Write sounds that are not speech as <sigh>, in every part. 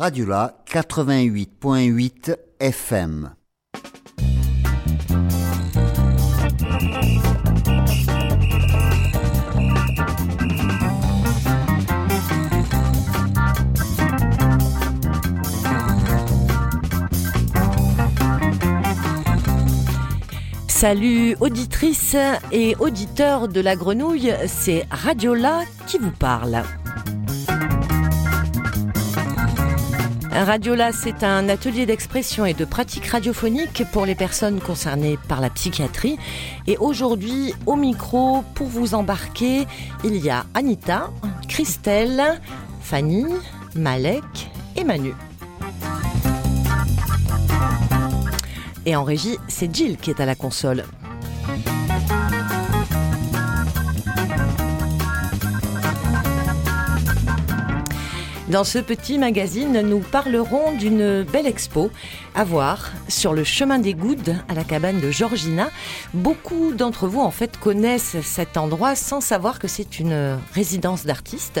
Radiola 88.8 FM. Salut auditrices et auditeurs de la grenouille, c'est Radiola qui vous parle. Radiola, c'est un atelier d'expression et de pratique radiophonique pour les personnes concernées par la psychiatrie. Et aujourd'hui, au micro, pour vous embarquer, il y a Anita, Christelle, Fanny, Malek et Manu. Et en régie, c'est Jill qui est à la console. Dans ce petit magazine, nous parlerons d'une belle expo à voir sur le chemin des Goudes à la cabane de Georgina. Beaucoup d'entre vous, en fait, connaissent cet endroit sans savoir que c'est une résidence d'artistes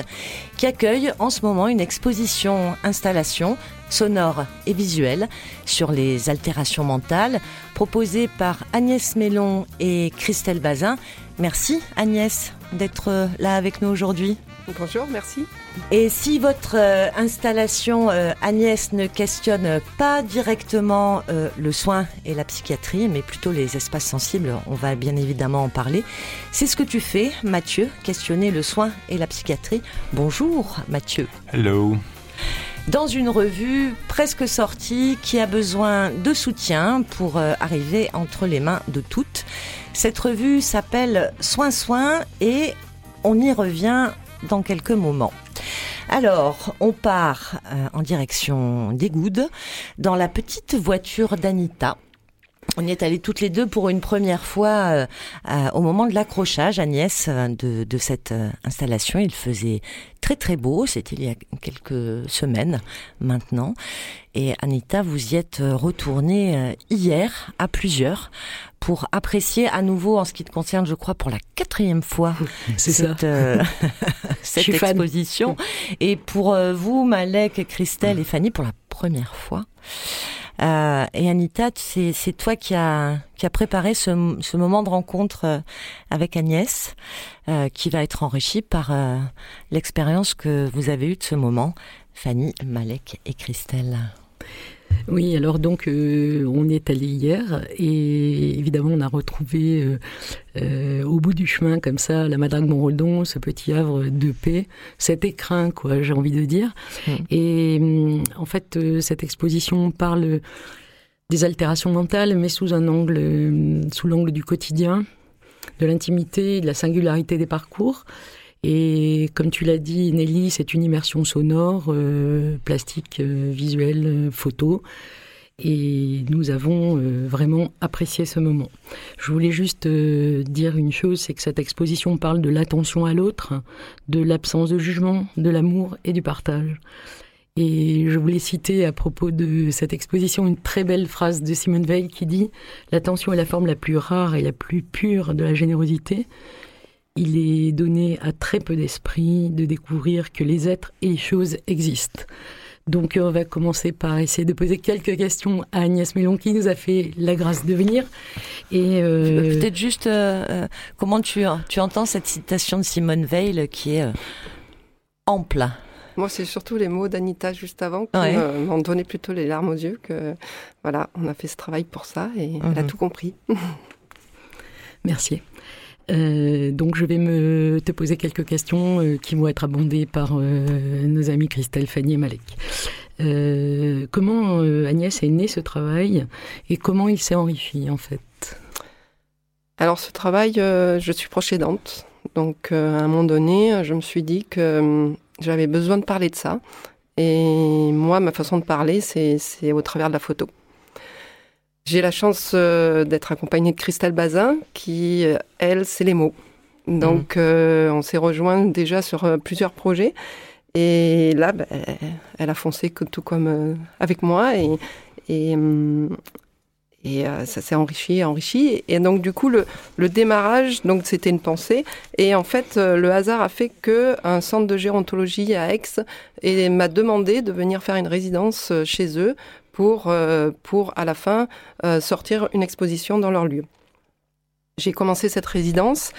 qui accueille en ce moment une exposition installation sonore et visuelle sur les altérations mentales proposée par Agnès Mélon et Christelle Bazin. Merci Agnès d'être là avec nous aujourd'hui. Bonjour, merci. Et si votre euh, installation, euh, Agnès, ne questionne pas directement euh, le soin et la psychiatrie, mais plutôt les espaces sensibles, on va bien évidemment en parler. C'est ce que tu fais, Mathieu, questionner le soin et la psychiatrie. Bonjour, Mathieu. Hello. Dans une revue presque sortie qui a besoin de soutien pour arriver entre les mains de toutes. Cette revue s'appelle Soins Soins et on y revient dans quelques moments. Alors, on part euh, en direction des Goudes dans la petite voiture d'Anita. On y est allés toutes les deux pour une première fois euh, au moment de l'accrochage, Agnès, euh, de, de cette installation. Il faisait très très beau, c'était il y a quelques semaines maintenant. Et Anita, vous y êtes retournée hier à plusieurs pour apprécier à nouveau, en ce qui te concerne, je crois, pour la quatrième fois <laughs> cette, euh, <laughs> cette exposition. Et pour euh, vous, Malek, Christelle et Fanny, pour la première fois. Euh, et Anita, c'est, toi qui a qui a préparé ce, ce moment de rencontre euh, avec Agnès, euh, qui va être enrichi par l'expérience que vous avez eue de ce moment, Fanny, Malek et Christelle. Oui, alors donc euh, on est allé hier et évidemment on a retrouvé euh, euh, au bout du chemin comme ça la Madrague Montroldon, ce petit havre de paix, cet écrin quoi, j'ai envie de dire. Mmh. Et hum, en fait cette exposition parle des altérations mentales mais sous un angle sous l'angle du quotidien, de l'intimité, de la singularité des parcours. Et comme tu l'as dit, Nelly, c'est une immersion sonore, euh, plastique, euh, visuelle, euh, photo. Et nous avons vraiment apprécié ce moment. Je voulais juste dire une chose, c'est que cette exposition parle de l'attention à l'autre, de l'absence de jugement, de l'amour et du partage. Et je voulais citer à propos de cette exposition une très belle phrase de Simone Veil qui dit L'attention est la forme la plus rare et la plus pure de la générosité il est donné à très peu d'esprits de découvrir que les êtres et les choses existent. Donc on va commencer par essayer de poser quelques questions à Agnès Mélon qui nous a fait la grâce de venir. Et euh... peut-être juste euh, euh comment tu, tu entends cette citation de Simone Veil qui est euh, ample. Moi, c'est surtout les mots d'Anita juste avant qui ouais. m'ont donné plutôt les larmes aux yeux. Que voilà, on a fait ce travail pour ça et mmh. elle a mhm. tout compris. Merci. Euh, donc je vais te poser quelques questions euh, qui vont être abondées par euh, nos amis Christelle, Fanny et Malek. Comment Agnès est né ce travail et comment il s'est enrichi en fait? Alors ce travail, je suis proche aidante. Donc à un moment donné, je me suis dit que j'avais besoin de parler de ça. Et moi, ma façon de parler, c'est au travers de la photo. J'ai la chance euh, d'être accompagnée de Christelle Bazin, qui, euh, elle, c'est les mots. Donc, mmh. euh, on s'est rejoint déjà sur plusieurs projets. Et là, bah, elle a foncé tout comme euh, avec moi. Et, et, Et euh, ça s'est enrichi, enrichi. Et donc du coup, le, le démarrage, donc c'était une pensée. Et en fait, le hasard a fait que un centre de gérontologie à Aix et m'a demandé de venir faire une résidence chez eux pour pour à la fin sortir une exposition dans leur lieu. J'ai commencé cette résidence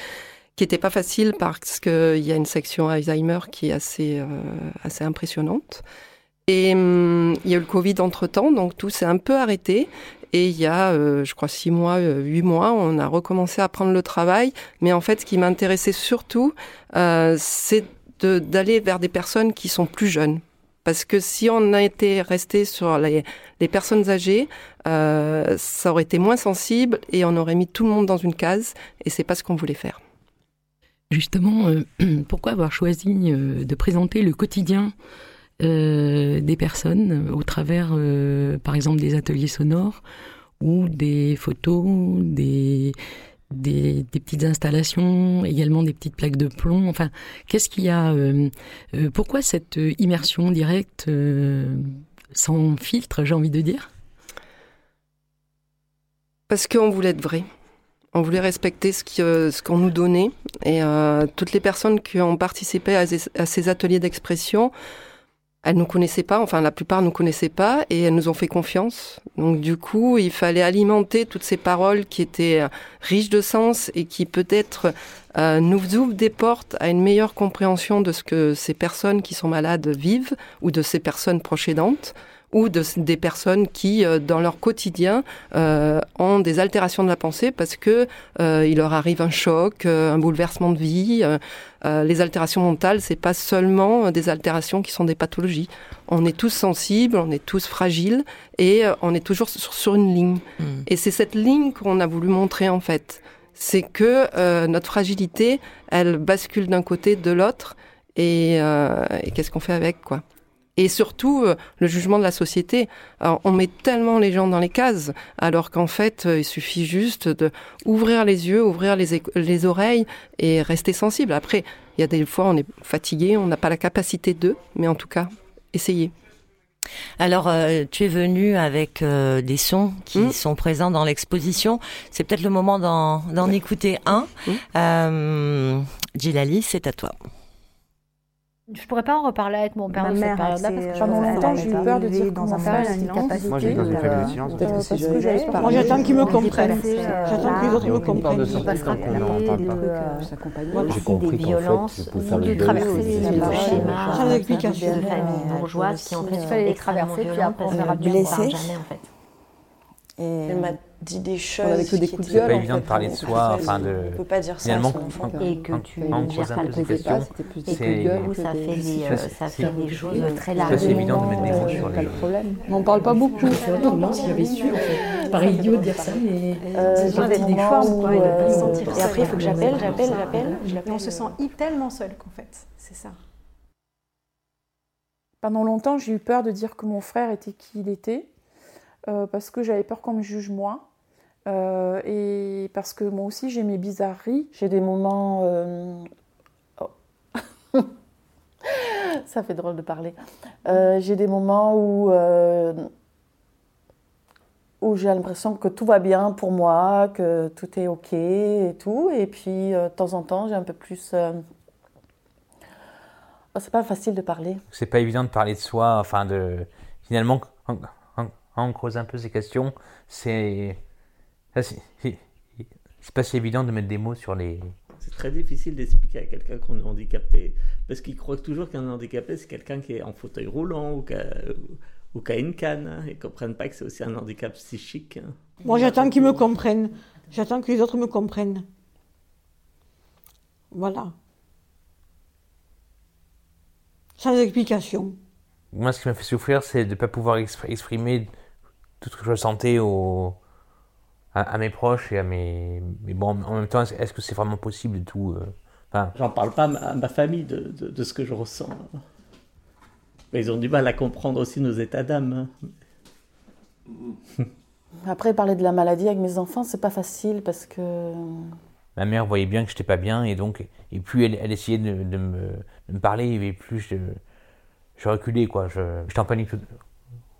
qui n'était pas facile parce qu'il y a une section Alzheimer qui est assez assez impressionnante. Et hum, il y a eu le Covid entre temps, donc tout s'est un peu arrêté. Et il y a, euh, je crois, six mois, euh, huit mois, on a recommencé à prendre le travail. Mais en fait, ce qui m'intéressait surtout, euh, c'est d'aller vers des personnes qui sont plus jeunes. Parce que si on a été resté sur les, personnes âgées, euh, ça aurait été moins sensible et on aurait mis tout le monde dans une case. Et c'est pas ce qu'on voulait faire. Justement, <clears throat> pourquoi avoir choisi de présenter le quotidien euh, des personnes au travers, euh, par exemple, des ateliers sonores ou des photos, des, des, petites installations, également des petites plaques de plomb. Enfin, qu'est-ce qu'il y a euh, Pourquoi cette immersion directe sans filtre, j'ai envie de dire? Parce qu'on voulait être vrai. On voulait respecter ce qu'on ce qu'on nous donnait. Et toutes les personnes qui ont participé à ces ateliers d'expression, elles nous connaissaient pas, enfin la plupart nous connaissaient pas, et elles nous ont fait confiance. Donc du coup, il fallait alimenter toutes ces paroles qui étaient euh, riches de sens et qui peut-être euh, nous ouvrent des portes à une meilleure compréhension de ce que ces personnes qui sont malades vivent ou de ces personnes proches ou de, des personnes qui, euh, dans leur quotidien, euh, ont des altérations de la pensée parce que euh, il leur arrive un choc, un bouleversement de vie. les altérations mentales, c'est pas seulement des altérations qui sont des pathologies. On est tous sensibles, on est tous fragiles et on est toujours sur, sur une ligne. Mmh. Et c'est cette ligne qu'on a voulu montrer en fait. C'est que notre fragilité, elle bascule d'un côté, de l'autre, et, et qu'est-ce qu'on fait avec quoi et surtout euh, le jugement de la société. on met tellement les gens dans les cases, alors qu'en fait, euh, il suffit juste de ouvrir les yeux, ouvrir les, les oreilles et rester sensible. Après, il y a des fois, on est fatigué, on n'a pas la capacité de, mais en tout cas, essayez. Alors, euh, tu es venu avec des sons qui mmh. sont présents dans l'exposition. C'est peut-être le moment d'en écouter un. Mmh. Gilali, c'est à toi. Je pourrais pas en reparler avec mon père de cette période-là parce que pendant longtemps j'ai eu peur de dire dans un faire silence. Moi j'ai dans une famille de silence. Parce que j'avais Moi j'attends qu'ils me comprennent. J'attends que les autres me comprennent. On va se rappeler J'ai compris des violences de traverser les schémas de famille bourgeoise qui en fait il fallait les traverser puis après on verra bien jamais en fait. Et dit des choses. avec des coups de C'est pas évident de parler de soi, enfin de. On peut pas dire ça à son enfant. Et que tu gères pas le questions, et que du coup ça fait des, euh, ça fait des choses très larges. C'est évident de mettre des mots sur les. problème. On n'en parle pas beaucoup. Non, si j'avais su, en fait. Pareil idiot de dire ça, mais. J'ai des moments où. Et après, il faut que j'appelle, j'appelle, j'appelle. On se sent tellement seul qu'en fait, c'est ça. Pendant longtemps, j'ai eu peur de dire que mon frère était qui il était, parce que j'avais peur qu'on me juge moi. Euh, et parce que moi aussi j'ai mes bizarreries, j'ai des moments. Euh, oh. <laughs> Ça fait drôle de parler. Euh, j'ai des moments où, où j'ai l'impression que tout va bien pour moi, que tout est ok et tout. Et puis de temps en temps j'ai un peu plus. Oh, c'est pas facile de parler. C'est pas évident de parler de soi, enfin de. Finalement, en, on creuse un peu ces questions, c'est c'est pas si évident de mettre des mots sur les. C'est très difficile d'expliquer à quelqu'un qu'on est handicapé. Parce qu'il croit toujours qu'un handicapé, c'est quelqu'un qui est en fauteuil roulant ou qui a, une canne. Hein, et ne comprennent pas que c'est aussi un handicap psychique. Hein. Moi, j'attends qu'ils me comprennent. J'attends que les autres me comprennent. Voilà. Sans explication. Moi, ce qui m'a fait souffrir, c'est de ne pas pouvoir exprimer tout ce que je ressentais au à, mes proches et à mes. Mais bon, en même temps, est-ce que c'est vraiment possible de tout. Euh, enfin... J'en parle pas à ma famille de, de, ce que je ressens. Mais ils ont du mal à comprendre aussi nos états d'âme. Après, parler de la maladie avec mes enfants, c'est pas facile parce que. Ma mère voyait bien que j'étais pas bien et donc, et plus elle, elle essayait de, de, me, de, me, parler, et plus je, je reculais, quoi. J'étais en panique,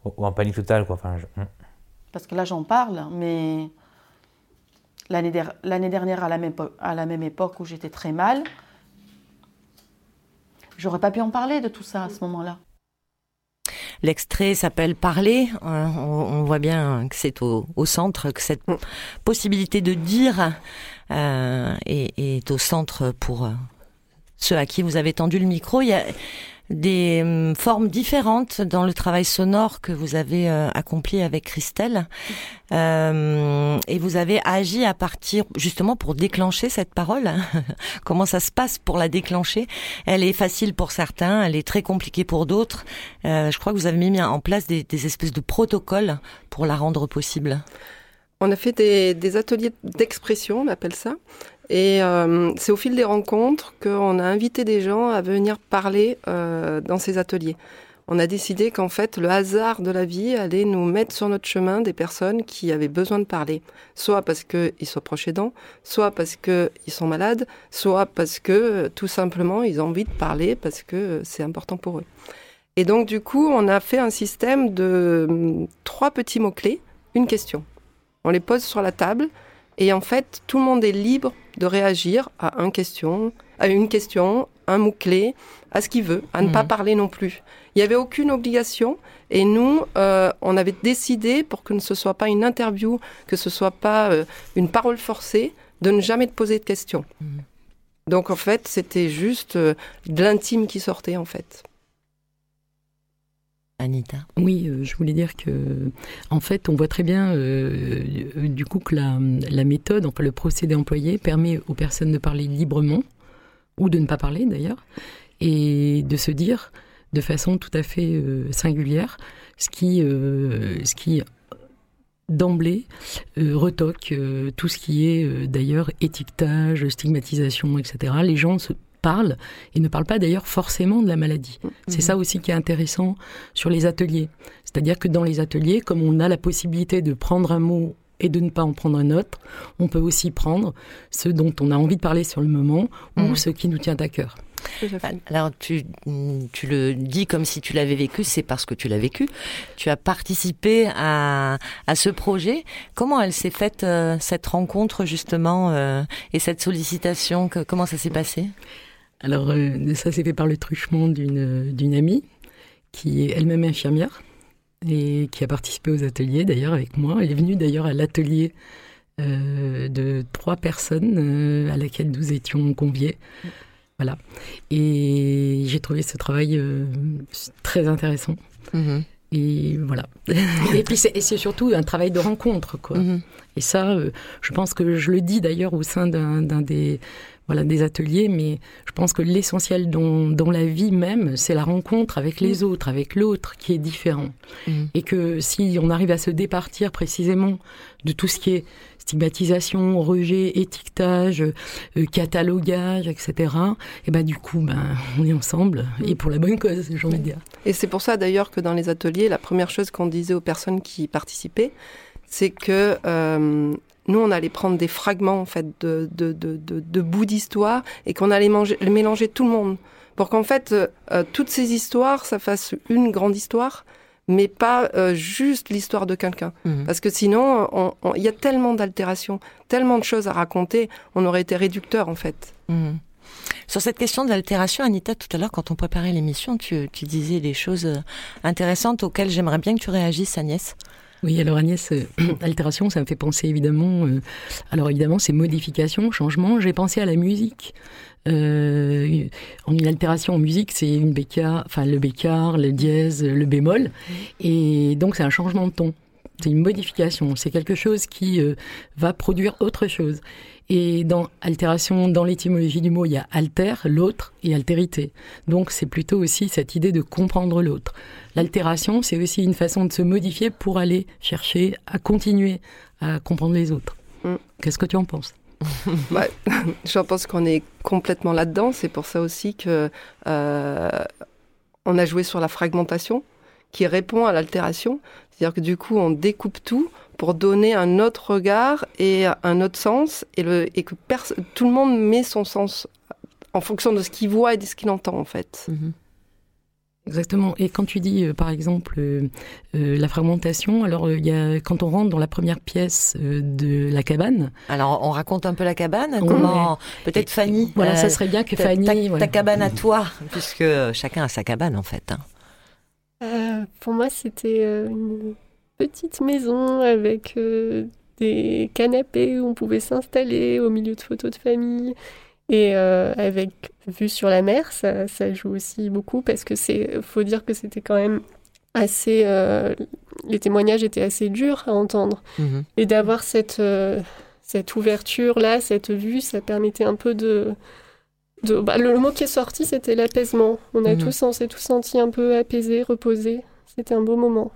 en panique totale, quoi. Enfin, je... parce que là j'en parle, mais l'année dernière à la, même, époque où j'étais très mal, j'aurais pas pu en parler de tout ça à ce moment-là. L'extrait s'appelle Parler. Euh, on, voit bien que c'est au, centre, que cette possibilité de dire euh, est, est, au centre pour euh, ceux à qui vous avez tendu le micro. Il y a, des hum, formes différentes dans le travail sonore que vous avez euh, accompli avec Christelle. Euh, et vous avez agi à partir, justement, pour déclencher cette parole. <laughs> Comment ça se passe pour la déclencher? Elle est facile pour certains, elle est très compliquée pour d'autres. Euh, je crois que vous avez mis en place des, espèces de protocoles pour la rendre possible. On a fait des, des ateliers d'expression, on appelle ça. Et euh, c'est au fil des rencontres qu'on a invité des gens à venir parler euh, dans ces ateliers. On a décidé qu'en fait, le hasard de la vie allait nous mettre sur notre chemin des personnes qui avaient besoin de parler. Soit parce qu'ils sont proches aidants, soit parce qu'ils sont malades, soit parce que tout simplement ils ont envie de parler parce que c'est important pour eux. Et donc du coup, on a fait un système de hum, trois petits mots-clés, une question. On les pose sur la table et en fait, tout le monde est libre de réagir à, une question, à une question, un mot-clé, à ce qu'il veut, à ne pas mhm. parler non plus. Il n'y avait aucune obligation et nous, euh, on avait décidé pour que ce ne soit pas une interview, que ce soit pas euh, une parole forcée, de ne jamais te poser de questions. Mhm. Donc en fait, c'était juste euh, de l'intime qui sortait en fait. Oui, euh, je voulais dire que, en fait, on voit très bien, euh, du coup, que la, méthode, enfin le procédé employé, permet aux personnes de parler librement, ou de ne pas parler d'ailleurs, et de se dire de façon tout à fait euh, singulière ce qui, ce qui d'emblée retoque tout ce qui est d'ailleurs étiquetage, stigmatisation, etc. Les gens se parlent et ne parlent pas d'ailleurs forcément de la maladie. C'est mhm. ça aussi qui est intéressant sur les ateliers. C'est-à-dire que dans les ateliers, comme on a la possibilité de prendre un mot et de ne pas en prendre un autre, on peut aussi prendre ce dont on a envie de parler sur le moment ou mhm. ce qui nous tient à cœur. Alors tu, tu le dis comme si tu l'avais vécu, c'est parce que tu l'as vécu. Tu as participé à, à ce projet. Comment elle s'est faite euh, cette rencontre justement euh, et cette sollicitation? Comment ça s'est passé? Alors, euh, ça s'est fait par le truchement d'une amie qui est elle-même infirmière et qui a participé aux ateliers d'ailleurs avec moi. Elle est venue d'ailleurs à l'atelier euh, de trois personnes euh, à laquelle nous étions conviés. Voilà. Et j'ai trouvé ce travail très intéressant. Mm-hmm. Et voilà. <laughs> et puis c'est surtout un travail de rencontre, quoi. Mm-hmm. Et ça, je pense que je le dis d'ailleurs au sein d'un des voilà, des ateliers, mais je pense que l'essentiel dans, la vie même, c'est la rencontre avec les mm. autres, avec l'autre qui est différent. Mm. Et que si on arrive à se départir précisément de tout ce qui est stigmatisation, rejet, étiquetage, euh, catalogage, etc. Et ben du coup, ben on est ensemble et pour la bonne cause, j'ai envie de dire. Et c'est pour ça d'ailleurs que dans les ateliers, la première chose qu'on disait aux personnes qui participaient, c'est que euh, nous, on allait prendre des fragments en fait de, de, de, de, bouts d'histoire et qu'on allait manger, mélanger tout le monde pour qu'en fait euh, euh, toutes ces histoires, ça fasse une grande histoire, mais pas euh, juste l'histoire de quelqu'un. Mhm. Parce que sinon, il y a tellement d'altérations, tellement de choses à raconter, on aurait été réducteur en fait. Mhm. Sur cette question de l'altération, Anita, tout à l'heure, quand on préparait l'émission, tu, tu disais des choses intéressantes auxquelles j'aimerais bien que tu réagisses, Agnès. Oui, alors Agnès, euh, <clears throat> altération, ça me fait penser évidemment. Euh, alors évidemment, c'est modification, changement. J'ai pensé à la musique. Euh, une altération en musique, c'est une bécard, enfin le bécard, le dièse, le bémol, et donc c'est un changement de ton. C'est une modification. C'est quelque chose qui euh, va produire autre chose. Et dans altération, dans l'étymologie du mot, il y a alter, l'autre, et altérité. Donc c'est plutôt aussi cette idée de comprendre l'autre. L'altération, c'est aussi une façon de se modifier pour aller chercher à continuer à comprendre les autres. Mm. Qu'est-ce que tu en penses? <laughs> Bah, <laughs> J'en pense qu'on est complètement là-dedans. C'est pour ça aussi que euh, on a joué sur la fragmentation qui répond à l'altération. C'est-à-dire que du coup, on découpe tout pour donner un autre regard et un autre sens, et, le, et que tout le monde met son sens en fonction de ce qu'il voit et de ce qu'il entend, en fait. Mhm. Exactement. Et quand tu dis, euh, par exemple, euh, euh, la fragmentation, alors il y a, quand on rentre dans la première pièce de la cabane. Alors on raconte un peu la cabane. Comment peut-être Fanny. Voilà, ça serait bien que Fanny. Ta, cabane à toi, puisque chacun a sa cabane en fait. Hein. Pour moi, c'était une petite maison avec des canapés où on pouvait s'installer au milieu de photos de famille et euh, avec vue sur la mer, ça, ça, joue aussi beaucoup parce que c'est, faut dire que c'était quand même assez, euh, les témoignages étaient assez durs à entendre. Mhm. Et d'avoir cette, euh, cette ouverture-là, cette vue, ça permettait un peu de... de bah, le, mot qui est sorti, c'était l'apaisement. On, a mhm. tous, on s'est tous sentis un peu apaisés, reposés. C'était un beau moment.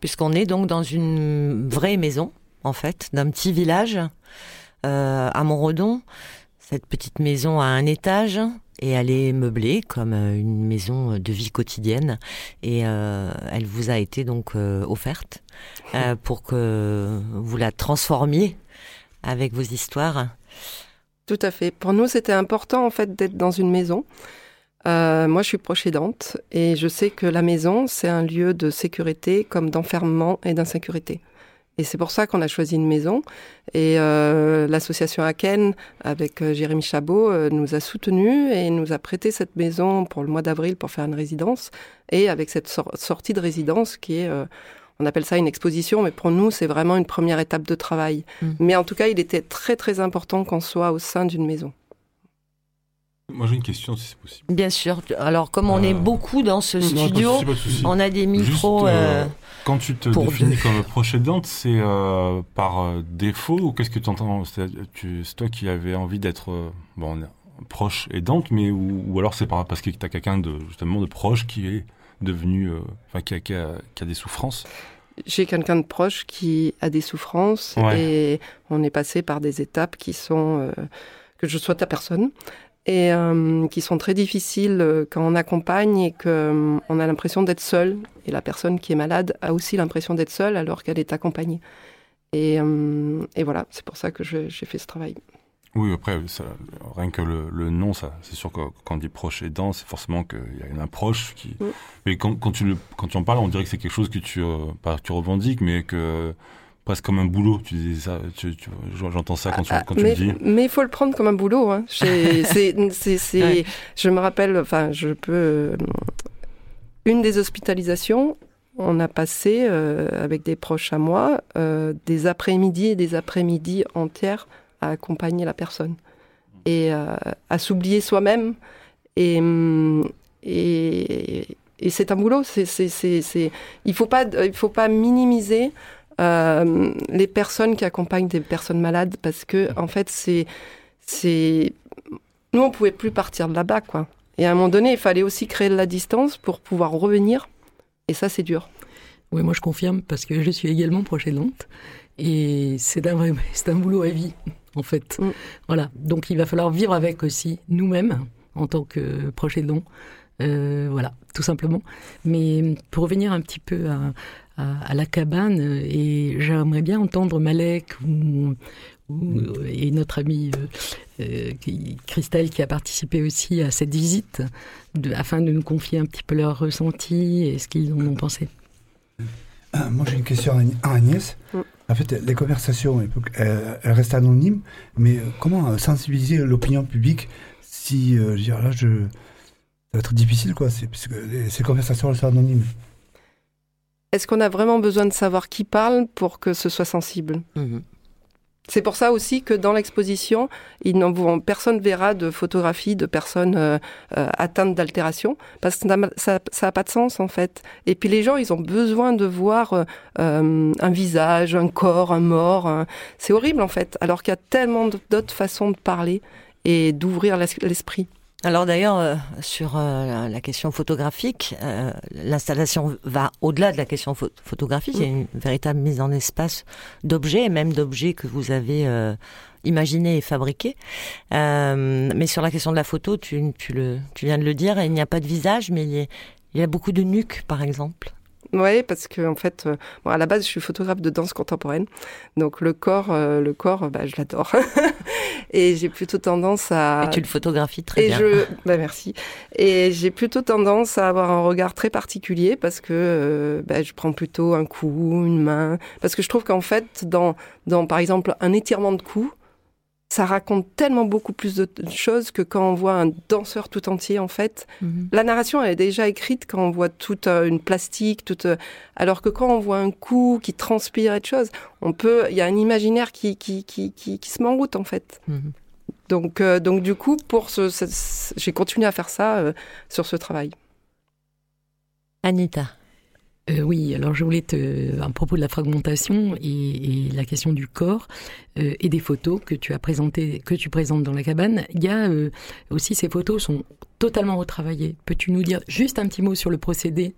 Puisqu'on est donc dans une vraie maison, en fait, d'un petit village à Montredon. Cette petite maison a un étage et elle est meublée comme euh, une maison de vie quotidienne et euh, elle vous a été donc euh, offerte pour que vous la transformiez avec vos histoires. Tout à fait. Pour nous, c'était important en fait d'être dans une maison. moi, je suis proche aidante et je sais que la maison, c'est un lieu de sécurité comme d'enfermement et d'insécurité. Et c'est pour ça qu'on a choisi une maison. Et euh, l'association Aken, avec euh, Jérémy Chabot, euh, nous a soutenus et nous a prêté cette maison pour le mois d'avril pour faire une résidence. Et avec cette sortie de résidence qui est, on appelle ça une exposition, mais pour nous, c'est vraiment une première étape de travail. Mmh. Mais en tout cas, il était très très important qu'on soit au sein d'une maison. Moi j'ai une question si c'est possible. Bien sûr. Alors comme on est beaucoup dans ce studio, on a des micros. Quand tu te définis comme proche aidante, c'est euh, par euh, défaut ou qu'est-ce que tu entends? C'est toi qui avais envie d'être euh, bon, proche aidante, mais ou, alors c'est parce que tu as quelqu'un de, justement de proche qui est devenu, enfin qui, qui, a, des souffrances j'ai quelqu'un de proche qui a des souffrances et on est passé par des étapes qui sont que je sois ta personne et euh, qui sont très difficiles euh, quand on accompagne et qu'on euh, on a l'impression d'être seul. Et la personne qui est malade a aussi l'impression d'être seule alors qu'elle est accompagnée. Et, et voilà, c'est pour ça que j'ai fait ce travail. Oui, après, ça, rien que le, le nom, ça, c'est sûr que quand on dit proche aidant, c'est forcément qu'il y a une approche qui. Mais quand, quand, tu le, quand tu en parles, on dirait que c'est quelque chose que tu, pas tu revendiques, mais que presque comme un boulot. Tu dis ça, tu, j'entends ça quand tu, ah, tu mais, le dis. Mais il faut le prendre comme un boulot. Hein. c'est, <laughs> c'est, Je me rappelle, enfin, je peux. Euh, une des hospitalisations, on a passé euh, avec des proches à moi euh, des après-midi et des après-midi entières à accompagner la personne et à s'oublier soi-même et, et, et c'est un boulot. C'est, c'est, c'est, il faut pas, il faut pas minimiser euh, les personnes qui accompagnent des personnes malades parce que en fait c'est c'est nous on pouvait plus partir de là-bas quoi. Et à un moment donné, il fallait aussi créer de la distance pour pouvoir revenir. Et ça, c'est dur. Oui, moi je confirme parce que je suis également proche aidante. Et c'est un, vrai, <laughs> c'est un boulot à vie, en fait. Mm. Voilà. Donc il va falloir vivre avec aussi nous-mêmes en tant que proche aidant. Euh, voilà, tout simplement. Mais pour revenir un petit peu à, à, la cabane et j'aimerais bien entendre Malek ou, et notre amie euh, euh, Christelle qui a participé aussi à cette visite afin de nous confier un petit peu leur ressenti et ce qu'ils en ont pensé. Ah, moi j'ai une question à Agnès. En fait, les conversations, elles, restent anonymes, mais comment sensibiliser l'opinion publique si, je veux dire, là, je, ça va être difficile, quoi, puisque ces conversations restent anonymes. Est-ce qu'on a vraiment besoin de savoir qui parle pour que ce soit sensible? Mhm. C'est pour ça aussi que dans l'exposition, personne ne verra de photographies de personnes euh, euh, atteintes d'altération, parce que ça n'a pas de sens en fait. Et puis les gens, ils ont besoin de voir euh, un visage, un corps, un mort. C'est horrible en fait, alors qu'il y a tellement d'autres façons de parler et d'ouvrir l'esprit. Alors d'ailleurs, euh, sur euh, la question photographique, euh, l'installation va au-delà de la question photographique. Il y a une véritable mise en espace d'objets, et même d'objets que vous avez imaginés et fabriqués. mais sur la question de la photo, tu, tu, le, tu viens de le dire, il n'y a pas de visage, mais il y a, il y a beaucoup de nuques, par exemple. Oui, parce que en fait, euh, à la base, je suis photographe de danse contemporaine, donc le corps, euh, le corps, bah, je l'adore, <laughs> et j'ai plutôt tendance à. Et tu le photographies très et bien. Je... Bah, merci. Et j'ai plutôt tendance à avoir un regard très particulier parce que euh, bah, je prends plutôt un coup, une main, parce que je trouve qu'en fait, dans, dans par exemple un étirement de cou, ça raconte tellement beaucoup plus de choses que quand on voit un danseur tout entier, en fait. Mhm. La narration, elle est déjà écrite quand on voit toute euh, une plastique, toute, euh, alors que quand on voit un coup qui transpire et de choses, on peut, il y a un imaginaire qui, qui, qui, qui, qui se met en route, en fait. Mhm. Donc, euh, donc, du coup, pour ce, j'ai continué à faire ça sur ce travail. Anita. Euh, oui, alors je voulais te, à propos de la fragmentation et, la question du corps euh, et des photos que tu as présentées, que tu présentes dans la cabane, il y a euh, aussi ces photos sont totalement retravaillées. Peux-tu nous dire juste un petit mot sur le procédé?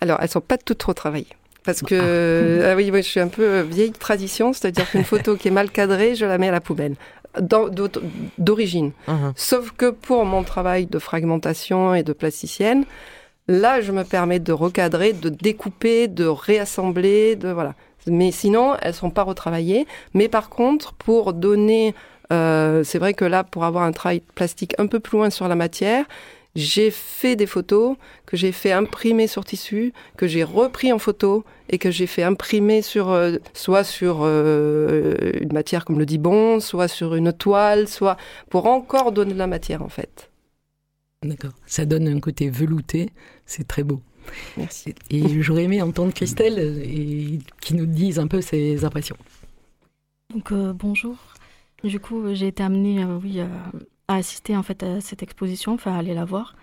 Alors, elles sont pas toutes retravaillées. Parce que, ah. ah oui, je suis un peu vieille tradition, c'est-à-dire qu'une photo qui est mal cadrée, je la mets à la poubelle d'origine. Uh-huh. Sauf que pour mon travail de fragmentation et de plasticienne, Là, je me permets de recadrer, de découper, de réassembler, de voilà. Mais sinon, elles sont pas retravaillées. Mais par contre, pour donner, euh, c'est vrai que là, pour avoir un travail plastique un peu plus loin sur la matière, j'ai fait des photos que j'ai fait imprimer sur tissu, que j'ai repris en photo et que j'ai fait imprimer sur euh, soit sur euh, une matière comme le dibon, soit sur une toile, soit pour encore donner de la matière en fait. D'accord. Ça donne un côté velouté, c'est très beau. Merci. Et j'aurais aimé entendre Christelle et qui nous dise un peu ses impressions. Donc euh, bonjour. Du coup, j'ai été amenée, euh, oui, à, assister en fait à cette exposition, enfin à aller la voir.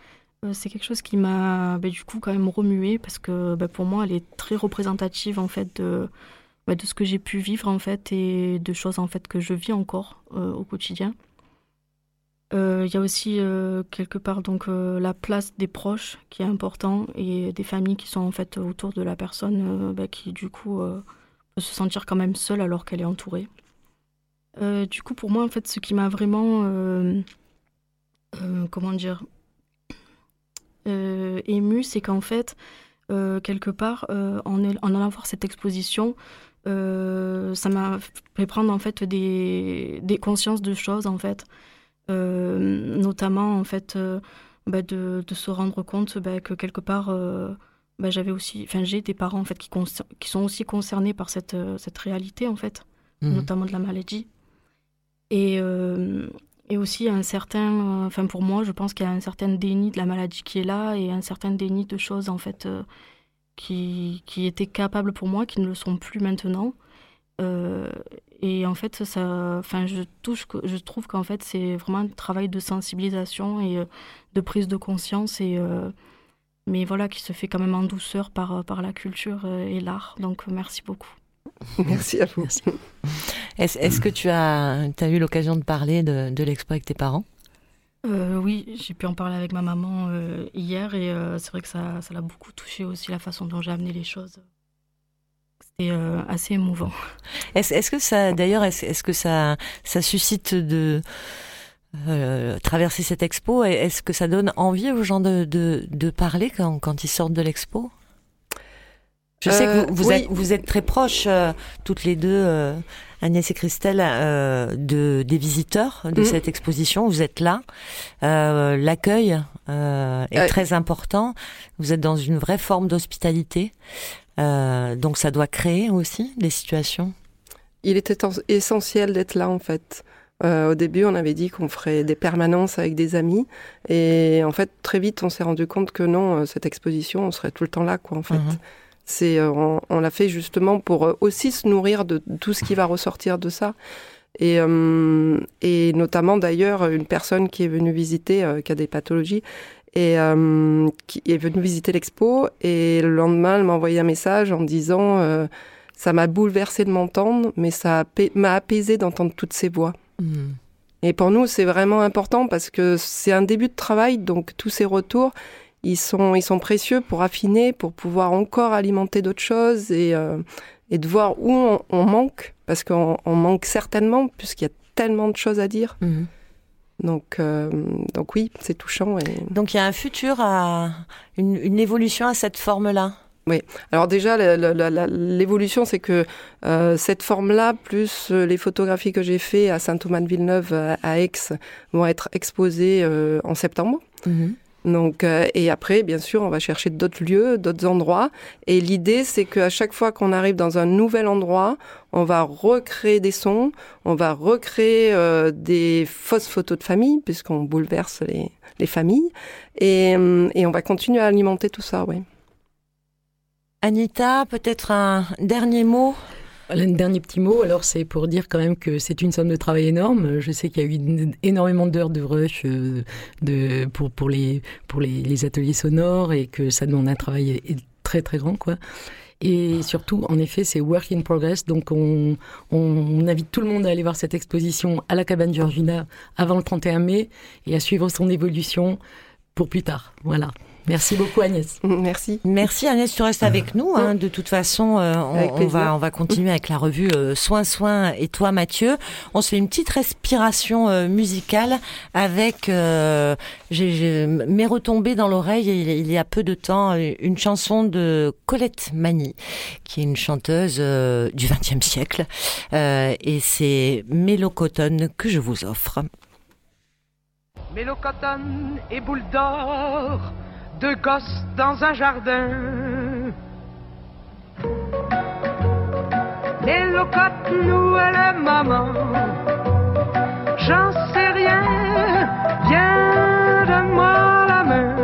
Euh, c'est quelque chose qui m'a, bah, du coup, quand même remué parce que bah, pour moi, elle est très représentative en fait de, bah, de ce que j'ai pu vivre en fait et de choses en fait que je vis encore au quotidien. Euh, il y a aussi euh, quelque part donc euh, la place des proches qui est important et des familles qui sont en fait autour de la personne bah, qui du coup peut se sentir quand même seule alors qu'elle est entourée. du coup pour moi en fait ce qui m'a vraiment comment dire ému c'est qu'en fait quelque part en, en, allant voir cette exposition ça m'a fait prendre en fait des, des consciences de choses en fait euh, notamment en fait euh, bah, de, se rendre compte bah, que quelque part euh, bah, j'avais aussi, enfin j'ai des parents en fait qui, qui sont aussi concernés par cette, cette réalité en fait, mhm. notamment de la maladie. Et, et aussi un certain, enfin pour moi, je pense qu'il y a un certain déni de la maladie qui est là et un certain déni de choses en fait qui, qui étaient capables pour moi, qui ne le sont plus maintenant. Euh, et en fait, ça, enfin, je, touche, je trouve qu'en fait, c'est vraiment un travail de sensibilisation et euh, de prise de conscience, et, euh, mais voilà, qui se fait quand même en douceur par, par la culture et l'art. Donc, merci beaucoup. <laughs> Merci à vous. Est-ce que tu as, as eu l'occasion de parler de, de l'expo avec tes parents? Oui, j'ai pu en parler avec ma maman hier et c'est vrai que ça, ça l'a beaucoup touché aussi la façon dont j'ai amené les choses. C'est euh, assez émouvant. Est-ce que ça, d'ailleurs, est-ce que ça, ça suscite de euh, traverser cette expo Est-ce que ça donne envie aux gens de, de, de parler quand, quand ils sortent de l'expo? Je sais que vous, euh, êtes, vous êtes très proches, toutes les deux, Agnès et Christelle, de, des visiteurs de mhm. cette exposition. Vous êtes là. L'accueil est très important. Vous êtes dans une vraie forme d'hospitalité. Euh, donc ça doit créer aussi des situations. Il était essentiel d'être là en fait. Euh, au début, on avait dit qu'on ferait des permanences avec des amis, et en fait, très vite, on s'est rendu compte que non, euh, cette exposition, on serait tout le temps là, quoi. En fait, mhm. c'est, on, l'a fait justement pour aussi se nourrir de tout ce qui va ressortir de ça. Et, et notamment d'ailleurs une personne qui est venue visiter, qui a des pathologies, et euh, qui est venue visiter l'expo. Et le lendemain, elle m'a envoyé un message en disant euh, Ça m'a bouleversé de m'entendre, mais ça m'a apaisé d'entendre toutes ces voix. Hmm. Et pour nous, c'est vraiment important parce que c'est un début de travail, donc tous ces retours, ils sont, ils sont précieux pour affiner, pour pouvoir encore alimenter d'autres choses et, euh, et de voir où on, manque, parce qu'on manque certainement, puisqu'il y a tellement de choses à dire. Hmm. Donc, euh, donc oui, c'est touchant. Et... Donc il y a un futur, à, une, évolution à cette forme-là? Oui, alors déjà, l'évolution, c'est que euh, cette forme-là, plus euh, les photographies que j'ai faites à Saint-Thomas-de-Villeneuve, à Aix, vont être exposées euh, en septembre. Mhm. Donc, et après, bien sûr, on va chercher d'autres lieux, d'autres endroits. Et l'idée, c'est qu'à chaque fois qu'on arrive dans un nouvel endroit, on va recréer des sons, on va recréer des fausses photos de famille, puisqu'on bouleverse les, les familles. Et, et, on va continuer à alimenter tout ça, oui. Anita, peut-être un dernier mot un dernier petit mot, alors c'est pour dire quand même que c'est une somme de travail énorme. Je sais qu'il y a eu énormément d'heures de rush euh, pour les, ateliers sonores et que ça demande un travail très très grand. quoi. Et surtout, en effet, c'est work in progress. Donc, on, on, invite tout le monde à aller voir cette exposition à la cabane Georgina avant le 31 mai et à suivre son évolution pour plus tard. Voilà. Merci beaucoup Agnès. <laughs> Merci. Merci Agnès, tu restes avec nous. Hein. De toute façon, euh, on, va on va continuer avec la revue euh, Soins Soins et toi Mathieu. On se fait une petite respiration euh, musicale avec j'ai m'est retombé dans l'oreille il, y a peu de temps une chanson de Colette Mani, qui est une chanteuse du XXe siècle, et c'est Mélocotone que je vous offre. Mélocotone et boule d'or deux gosses dans un jardin. Les locottes, nous et les mamans, j'en sais rien, viens donne-moi la main.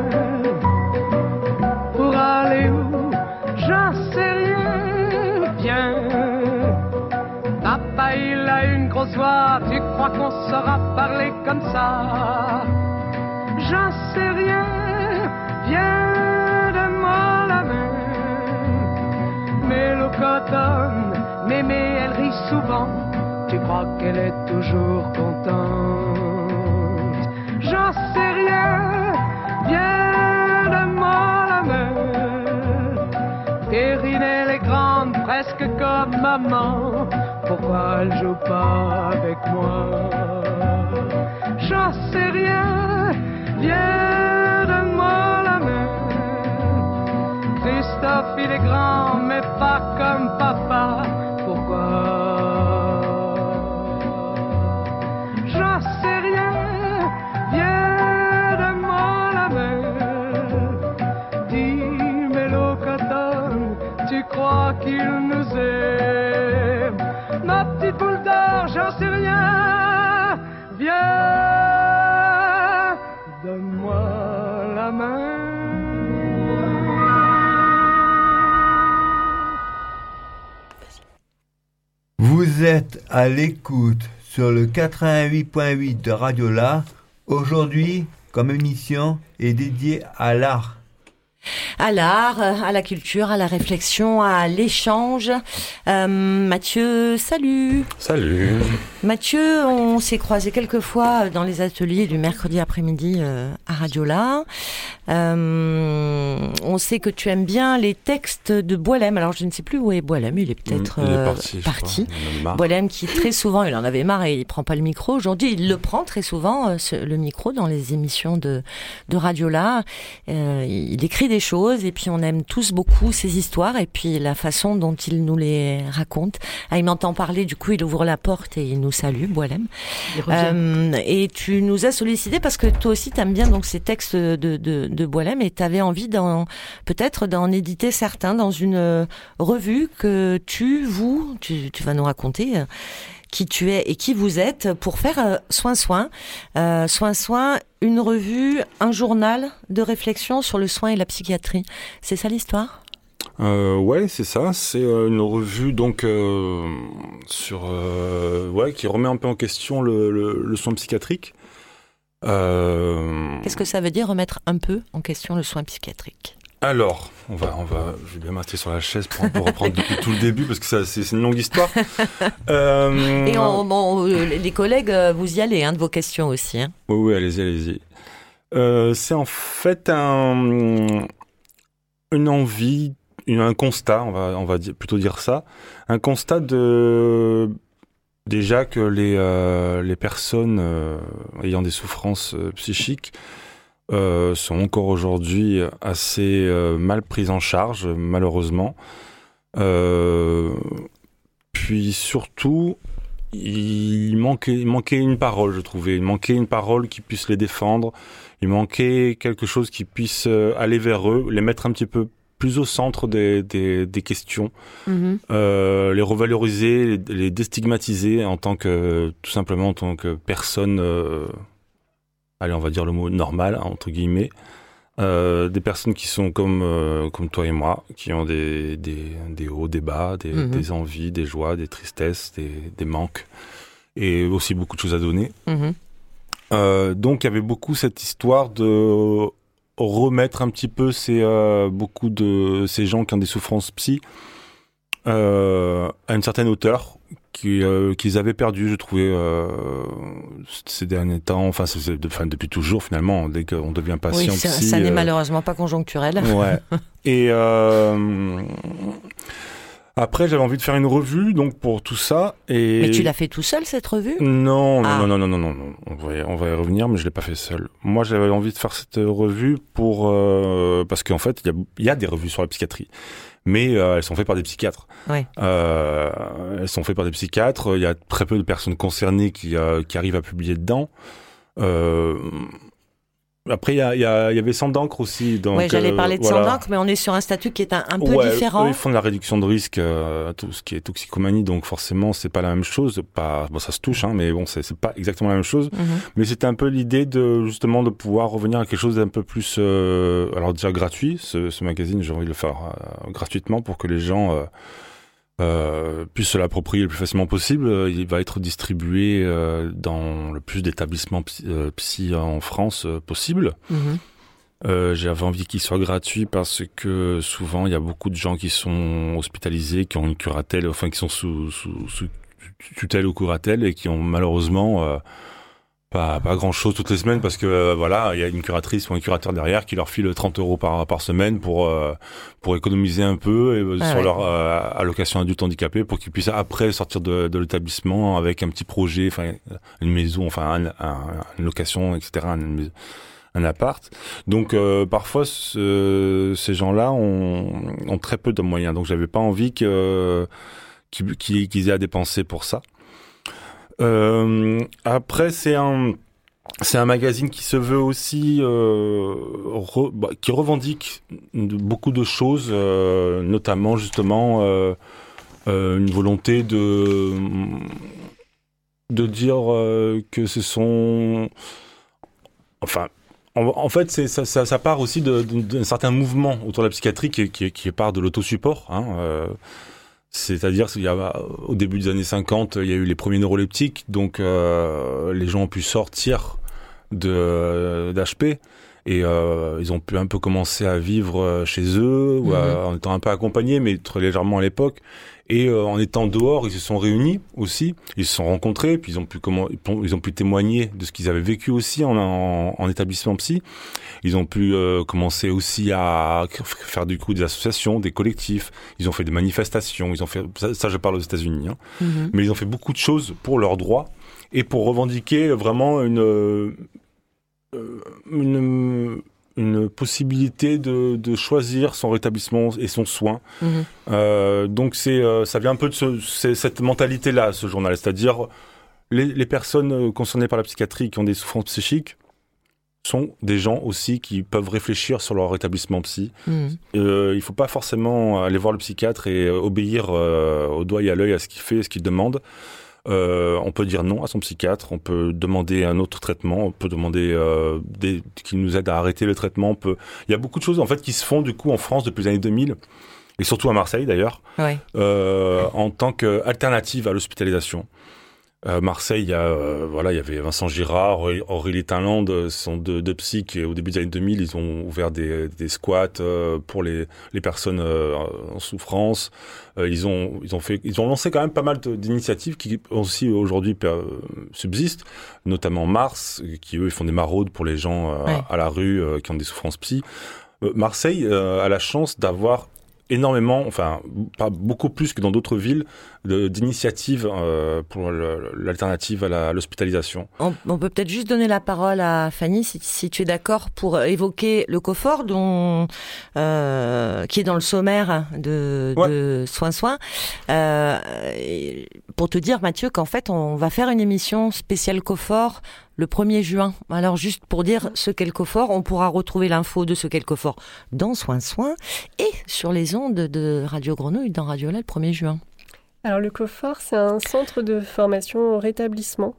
Pour aller où, j'en sais rien, viens. Papa, il a une grosse voix, tu crois qu'on saura parler comme ça? J'en sais rien Tu crois qu'elle est toujours contente? J'en sais rien, viens, donne-moi la main. Perrine, elle est grande, presque comme maman. Pourquoi elle joue pas avec moi? J'en sais rien, viens, donne-moi Christophe, il est grand, mais pas comme à l'écoute sur le 88.8 de Radio La. Aujourd'hui, comme émission, est dédiée à l'art à l'art, à la culture, à la réflexion, à l'échange. Euh, Mathieu, salut. Salut. Mathieu, on s'est croisé quelques fois dans les ateliers du mercredi après-midi euh, à Radiola. Euh, on sait que tu aimes bien les textes de Boilem. Alors je ne sais plus où est Boilem, il est peut-être euh, parti. Boilem qui très souvent, il en avait marre et il prend pas le micro. Aujourd'hui, il le prend très souvent, le micro, dans les émissions de, de Radiola. il écrit des choses et puis on aime tous beaucoup ces histoires et puis la façon dont il nous les raconte. Ah, il m'entend parler, du coup il ouvre la porte et il nous salue, Boilem. Euh, et tu nous as sollicité parce que toi aussi tu aimes bien donc ces textes de, de, de Boilem et tu avais envie d'en peut-être d'en éditer certains dans une euh, revue que tu, vous, tu, vas nous raconter euh, qui tu es et qui vous êtes pour faire euh, Soin Soin. Soin Soin, une revue, un journal de réflexion sur le soin et la psychiatrie. C'est ça l'histoire? Euh, ouais, c'est ça. C'est une revue donc sur ouais qui remet un peu en question le soin psychiatrique. Qu'est-ce que ça veut dire remettre un peu en question le soin psychiatrique? Alors, on va, on va, je vais bien m'installer sur la chaise pour, reprendre depuis tout le début parce que c'est une longue histoire. <laughs> Euh, Et euh, les collègues, euh, vous y allez, hein, de vos questions aussi. Hein. Oui, oui, allez-y, allez-y. c'est en fait un, une envie, un constat, on va, on va plutôt dire ça, un constat de déjà que les, les personnes ayant des souffrances psychiques sont encore aujourd'hui assez mal prises en charge, malheureusement. puis surtout, il manquait, il manquait une parole, je trouvais. Il manquait une parole qui puisse les défendre. Il manquait quelque chose qui puisse aller vers eux, les mettre un petit peu plus au centre des, des, questions, mhm. euh, les revaloriser, les, déstigmatiser en tant que, tout simplement en tant que personne, euh, allez, on va dire le mot normal, entre guillemets, euh, des personnes qui sont comme, comme toi et moi, qui ont des, des, hauts, des bas, des, mhm. des, envies, des joies, des tristesses, des, des, manques, et aussi beaucoup de choses à donner. Mhm. donc il y avait beaucoup cette histoire de remettre un petit peu ces, euh, beaucoup de ces gens qui ont des souffrances psy euh, à une certaine hauteur euh, qu'ils avaient perdu, je trouvais, ces derniers temps, enfin, depuis toujours finalement, dès qu'on devient patient. Oui, ça, n'est malheureusement pas conjoncturel. Ouais. <laughs> Et après, j'avais envie de faire une revue, donc pour tout ça. Et... Mais tu l'as fait tout seul cette revue? Non, non, ah. non, non, non, non, non, On va, on va y revenir, mais je l'ai pas fait seul. Moi, j'avais envie de faire cette revue pour euh, parce qu'en fait, il y, y a, des revues sur la psychiatrie, mais euh, elles sont faites par des psychiatres. Oui. Euh, elles sont faites par des psychiatres. Il y a très peu de personnes concernées qui, qui arrivent à publier dedans. Euh, après, il y, y, avait Sans d'encre aussi. Donc, ouais, j'allais parler de Sans d'encre, mais on est sur un statut qui est un, peu différent. ils font de la réduction de risque, euh, tout ce qui est toxicomanie, donc forcément, c'est pas la même chose. Pas, bon, ça se touche, hein, mais bon, c'est pas exactement la même chose. Mhm. Mais c'était un peu l'idée de justement de pouvoir revenir à quelque chose d'un peu plus, euh, alors déjà gratuit. Ce, ce magazine, j'ai envie de le faire euh, gratuitement pour que les gens euh, puisse se l'approprier le plus facilement possible. Euh, il va être distribué euh, dans le plus d'établissements psy, en France possible. Mhm. J'avais envie qu'il soit gratuit parce que souvent il y a beaucoup de gens qui sont hospitalisés, qui ont une curatelle, enfin qui sont sous, sous, sous tutelle ou curatelle et qui ont malheureusement pas, pas grand chose toutes les semaines parce que euh, voilà, il y a une curatrice ou un curateur derrière qui leur file 30 euros par, par semaine pour, euh, pour économiser un peu et, euh, ah sur leur allocation adulte handicapé pour qu'ils puissent après sortir de, de l'établissement avec un petit projet, enfin une maison, enfin une location, etc. Un, un appart. Donc parfois ce, ces gens-là ont, ont, très peu de moyens. Donc j'avais pas envie que qu'ils aient à dépenser pour ça. Euh, après, c'est un c'est un magazine qui se veut aussi, euh, bah, qui revendique beaucoup de choses, euh, notamment justement une volonté de de dire que ce sont, enfin, en, fait, ça, ça, part aussi d'un certain mouvement autour de la psychiatrie qui, qui, qui part de l'autosupport. Hein, c'est-à-dire qu'il y a, au début des années 50, il y a eu les premiers neuroleptiques, donc euh, les gens ont pu sortir de d'HP et euh, ils ont pu un peu commencer à vivre chez eux ou mhm. en étant un peu accompagnés, mais très légèrement à l'époque. Et euh, en étant dehors, ils se sont réunis aussi, ils se sont rencontrés, puis ils ont pu comment, ils ont pu témoigner de ce qu'ils avaient vécu aussi en, en, établissement psy. Ils ont pu euh, commencer aussi à faire du coup des associations, des collectifs. Ils ont fait des manifestations. Ils ont fait ça, je parle aux États-Unis, hein. Mhm. mais ils ont fait beaucoup de choses pour leurs droits et pour revendiquer vraiment une euh, une, une possibilité de, de, choisir son rétablissement et son soin. Mhm. Euh, donc c'est, euh, ça vient un peu de ce, cette mentalité-là, ce journal, c'est-à-dire les, les, personnes euh, concernées par la psychiatrie qui ont des souffrances psychiques sont des gens aussi qui peuvent réfléchir sur leur rétablissement psy. Mhm. Euh, il faut pas forcément aller voir le psychiatre et obéir au doigt et à l'œil à ce qu'il fait, à ce qu'il demande. Euh, on peut dire non à son psychiatre, on peut demander un autre traitement, on peut demander euh, qu'il nous aide à arrêter le traitement. On peut... Il y a beaucoup de choses en fait qui se font du coup en France depuis les années 2000 et surtout à Marseille d'ailleurs, euh, en tant qu'alternative à l'hospitalisation. Euh, Marseille, il y a, euh, voilà, il y avait Vincent Girard, Aurélie Tinland, ce sont deux, deux psys qui, au début des années 2000, ils ont ouvert des, des squats euh, pour les, les personnes en souffrance. ils ont, ils ont fait, ils ont lancé quand même pas mal d'initiatives qui aussi aujourd'hui subsistent, notamment Mars, qui eux ils font des maraudes pour les gens à la rue qui ont des souffrances psy. Marseille a la chance d'avoir énormément, enfin pas beaucoup plus que dans d'autres villes, d'initiatives euh, pour l'alternative à l'hospitalisation. On, peut peut-être juste donner la parole à Fanny, si, tu es d'accord, pour évoquer le COFOR, dont, euh, qui est dans le sommaire de, de Soins Soins, euh, pour te dire, Mathieu, qu'en fait, on va faire une émission spéciale COFOR le 1er juin. Alors juste pour dire ce qu'est le COFOR, on pourra retrouver l'info de ce qu'est le COFOR dans Soins Soins et sur les ondes de Radio Grenouille dans Radio Là le 1er juin. Alors le COFOR, c'est un centre de formation au rétablissement.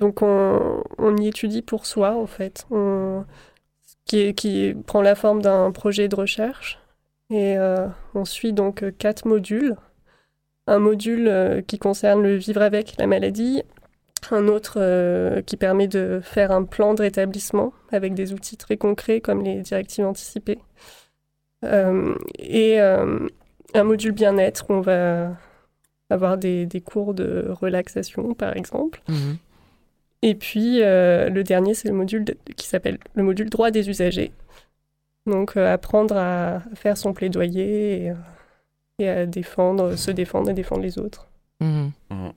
Donc on, y étudie pour soi en fait, qui, qui, prend la forme d'un projet de recherche. Et euh, on suit donc quatre modules. Un module euh, qui concerne le vivre avec la maladie, un autre euh, qui permet de faire un plan de rétablissement avec des outils très concrets comme les directives anticipées. et un module bien-être où on va avoir des, cours de relaxation, par exemple. Mhm. Et puis, euh, le dernier, c'est le module qui s'appelle le module droit des usagers. Donc, euh, apprendre à faire son plaidoyer et, à défendre, se défendre et défendre les autres. Mhm. Mhm.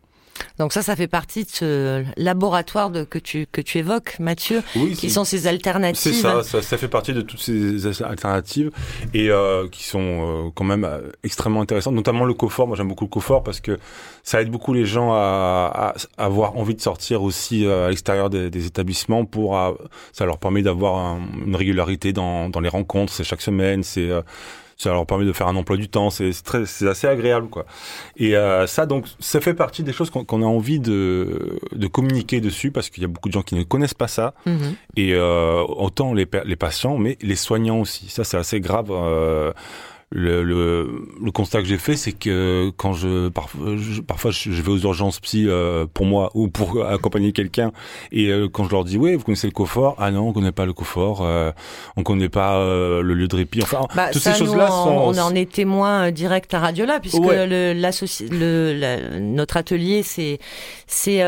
Donc ça, ça fait partie de ce laboratoire de, que, tu, que tu évoques, Mathieu, qui sont ces alternatives. C'est ça, ça, fait partie de toutes ces alternatives et euh, qui sont euh, quand même euh, extrêmement intéressantes, notamment le confort. Moi, j'aime beaucoup le confort parce que ça aide beaucoup les gens à, avoir envie de sortir aussi à l'extérieur des, établissements pour... ça leur permet d'avoir une régularité dans, dans les rencontres, c'est chaque semaine, c'est ça leur permet de faire un emploi du temps, c'est très, c'est assez agréable quoi. Et euh, ça donc, ça fait partie des choses qu'on a envie de, de communiquer dessus parce qu'il y a beaucoup de gens qui ne connaissent pas ça. Mm-hmm. Et euh, autant les, les patients, mais les soignants aussi. Ça c'est assez grave. Euh, le, le, constat que j'ai fait, c'est que quand je, parfois je, vais aux urgences psy euh, pour moi ou pour <laughs> accompagner quelqu'un, et euh, quand je leur dis oui, vous connaissez le confort, ah non, on connaît pas le confort, euh, on connaît pas euh, le lieu de répit, enfin bah, toutes ces choses-là sont. On en est témoin direct à Radiola puisque le, le, notre atelier c'est c'est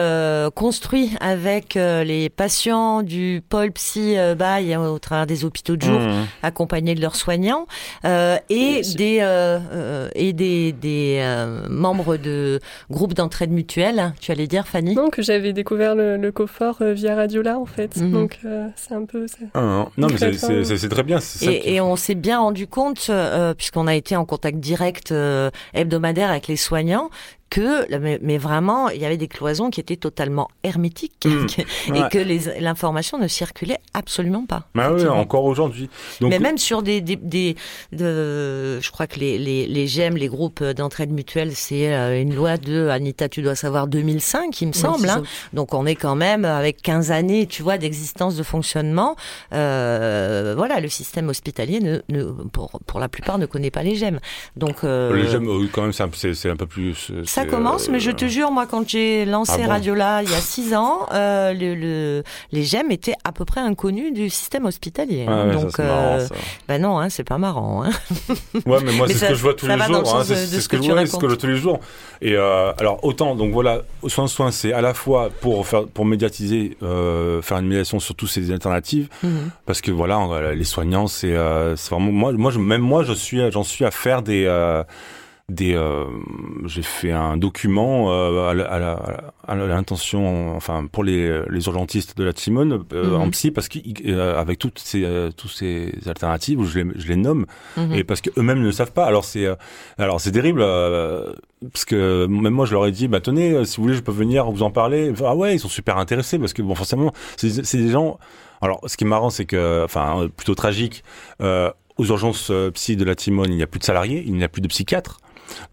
construit avec les patients du pôle psy bail au travers des hôpitaux de jour, mmh. accompagnés de leurs soignants et des, euh, euh, et des, des euh, membres de groupes d'entraide mutuelle, tu allais dire Fanny Non, que j'avais découvert le, le confort via Radiola en fait. Mhm. Donc c'est un peu... Ah, non, mais c'est très bien. Et, et, on s'est bien rendu compte, puisqu'on a été en contact direct hebdomadaire avec les soignants, que, mais, vraiment, il y avait des cloisons qui étaient totalement hermétiques mmh. <laughs> et que l'information ne circulait absolument pas. Bah oui, encore aujourd'hui. Mais même sur des, des, des de, je crois que les, les, les GEM, les groupes d'entraide mutuelle, c'est euh, une loi de, Anita, tu dois savoir, 2005, il me semble. Hein. Donc on est quand même avec 15 années, tu vois, d'existence, de fonctionnement. Euh, voilà, le système hospitalier, ne, ne, pour, pour la plupart, ne connaît pas les GEM. Donc, euh, les GEM, quand même, c'est un peu plus ça commence, mais je te jure, moi, quand j'ai lancé ah Radiola il y a six ans, euh, le, les gemmes étaient à peu près inconnus du système hospitalier. Ah Donc, euh, bah non, hein, c'est pas marrant. Hein. ouais, mais moi, c'est ce que je vois tous les jours. Hein, c'est ce que, je vois, ce que je vois tous les jours. Et euh, alors, autant, donc voilà, soin soin, c'est à la fois pour faire, pour médiatiser, euh, faire une médiation sur toutes ces alternatives, mhm. parce que voilà, les soignants, c'est vraiment moi, moi, je, même moi, je suis, j'en suis à faire des des euh, j'ai fait un document euh, à, l'intention enfin pour les, les urgentistes de la Timone euh, mhm. en psy parce qu'avec toutes ces toutes ces alternatives je les, je les nomme mhm. et parce que eux-mêmes ne savent pas alors c'est alors c'est terrible parce que même moi je leur ai dit bah tenez si vous voulez je peux venir vous en parler ah ouais ils sont super intéressés parce que bon forcément c'est des gens alors ce qui est marrant c'est que enfin plutôt tragique aux urgences psy de la Timone, il n'y a plus de salariés, il n'y a plus de psychiatres.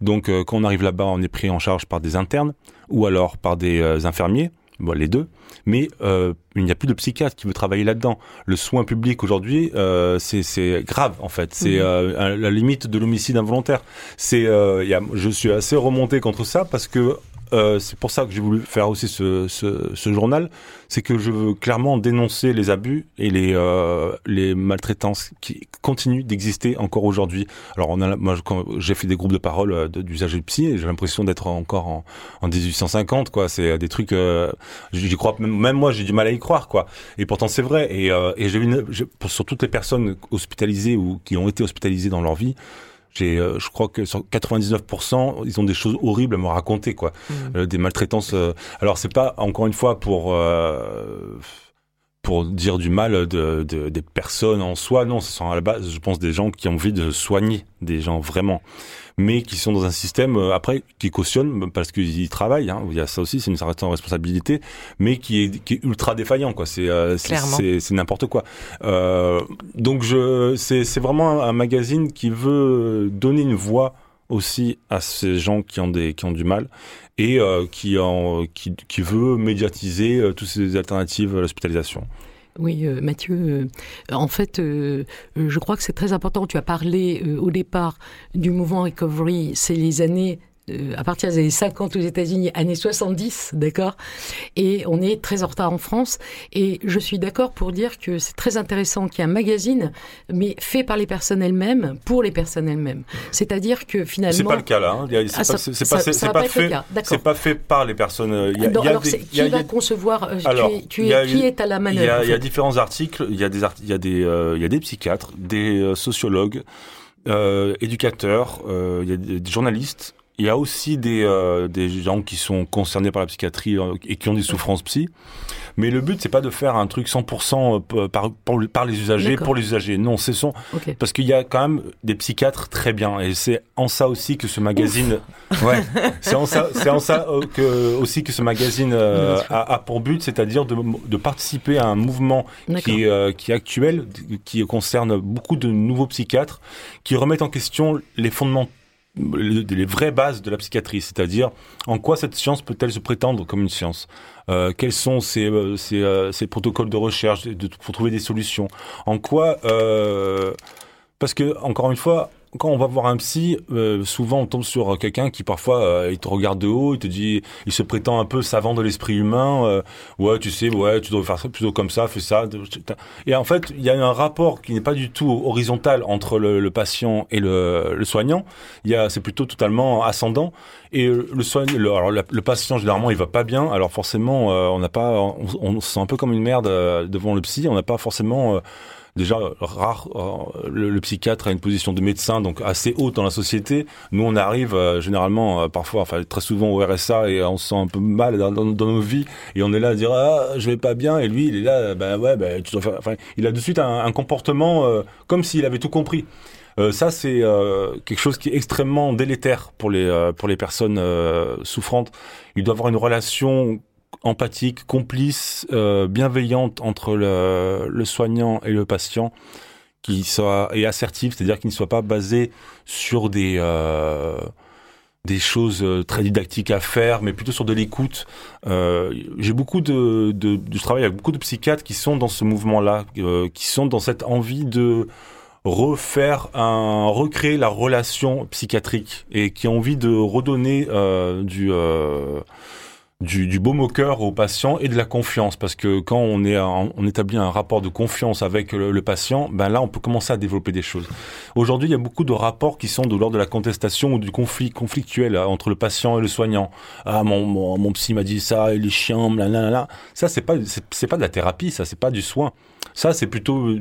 Donc euh, quand on arrive là-bas, on est pris en charge par des internes ou alors par des euh, infirmiers, bon, les deux. Mais euh, il n'y a plus de psychiatre qui veut travailler là-dedans. Le soin public aujourd'hui, c'est grave en fait. C'est mhm. la limite de l'homicide involontaire. C'est, je suis assez remonté contre ça parce que euh, c'est pour ça que j'ai voulu faire aussi ce, ce, ce journal, c'est que je veux clairement dénoncer les abus et les, euh, les maltraitances qui continuent d'exister encore aujourd'hui. Alors on a, moi j'ai fait des groupes de parole euh, d'usage de psy j'ai l'impression d'être encore en, en 1850 quoi. C'est des trucs, euh, j'y crois même, moi j'ai du mal à y croire quoi. Et pourtant c'est vrai. Et, euh, et j'ai une, sur toutes les personnes hospitalisées ou qui ont été hospitalisées dans leur vie j'ai, je crois que sur 99%, ils ont des choses horribles à me raconter, quoi. Mmh. des maltraitances. alors c'est pas encore une fois pour pour dire du mal de, des personnes en soi. Non, ce sont à la base, je pense, des gens qui ont envie de soigner des gens vraiment, mais qui sont dans un système euh, après qui cautionne parce qu'ils travaillent. Hein, il y a ça aussi, c'est une certaine responsabilité, mais qui est, qui est ultra défaillant. Quoi, c'est euh, c'est n'importe quoi. Euh, donc je, c'est vraiment un, magazine qui veut donner une voix aussi à ces gens qui ont des qui ont du mal et euh, qui, en, qui, qui, veut médiatiser euh, toutes ces alternatives à l'hospitalisation. Oui, euh, Mathieu, en fait, je crois que c'est très important. Tu as parlé au départ du mouvement Recovery, c'est les années à partir des années 50 aux États-Unis, années 70, d'accord? Et on est très en retard en France. Et je suis d'accord pour dire que c'est très intéressant qu'il y ait un magazine, mais fait par les personnes elles-mêmes, pour les personnes elles-mêmes. C'est-à-dire que finalement. C'est pas le cas là. Hein. C'est pas, pas, pas, fait. C'est pas fait par les personnes. Il y a, y a alors, des, qui va concevoir euh, alors, tu es, qui est à la manœuvre Il y, a différents articles. Il y a des, il y a des, euh, il y a des psychiatres, des sociologues. Euh, éducateurs, euh, il y a des journalistes, il y a aussi des, euh, des gens qui sont concernés par la psychiatrie euh, et qui ont des souffrances psy. Mais le but, c'est pas de faire un truc 100% euh, par, par, les usagers, pour les usagers. Non, c'est son. Parce qu'il y a quand même des psychiatres très bien. Et c'est en ça aussi que ce magazine. Ouais. c'est en ça, <laughs> c'est en ça que, aussi que ce magazine a, a, pour but, c'est-à-dire de, de, participer à un mouvement qui, qui est actuel, qui concerne beaucoup de nouveaux psychiatres, qui remettent en question les fondements les vraies bases de la psychiatrie, c'est-à-dire en quoi cette science peut-elle se prétendre comme une science euh, Quels sont ses, euh, euh, protocoles de recherche pour trouver des solutions En quoi Parce que encore une fois, quand on va voir un psy, euh, souvent on tombe sur quelqu'un qui parfois euh, il te regarde de haut, il te dit, il se prétend un peu savant de l'esprit humain. Euh, ouais, tu sais, ouais, tu devrais faire ça plutôt comme ça, fais ça. Et en fait, il y a un rapport qui n'est pas du tout horizontal entre le, patient et le, soignant. Il y a, c'est plutôt totalement ascendant. Et le soignant, alors le, patient généralement il va pas bien. Alors forcément, on n'a pas, on, on, se sent un peu comme une merde devant le psy. On n'a pas forcément déjà rare. Euh, le, psychiatre a une position de médecin, donc assez haute dans la société. Nous, on arrive euh, généralement, euh, parfois, enfin très souvent au RSA et on se sent un peu mal dans, nos vies et on est là à dire ah je vais pas bien et lui il est là ben ouais ben tu dois faire. Enfin, il a de suite un, comportement comme s'il avait tout compris. ça, c'est quelque chose qui est extrêmement délétère pour les pour les personnes souffrantes. Il doit avoir une relation empathique, complice, euh, bienveillante entre le, soignant et le patient, qui soit et assertive, c'est-à-dire qu'il ne soit pas basé sur des euh, des choses euh, très didactiques à faire, mais plutôt sur de l'écoute. J'ai beaucoup de, de, de, travail avec beaucoup de psychiatres qui sont dans ce mouvement-là, qui sont dans cette envie de refaire un recréer la relation psychiatrique et qui ont envie de redonner du du, du baume au cœur au patient et de la confiance. Parce que quand on est on établit un rapport de confiance avec le, patient ben là on peut commencer à développer des choses. Aujourd'hui il y a beaucoup de rapports qui sont de l'ordre de la contestation ou du conflit conflictuel hein, entre le patient et le soignant ah mon mon, psy m'a dit ça et les chiens là ça c'est pas c'est pas de la thérapie ça c'est pas du soin. Ça, c'est plutôt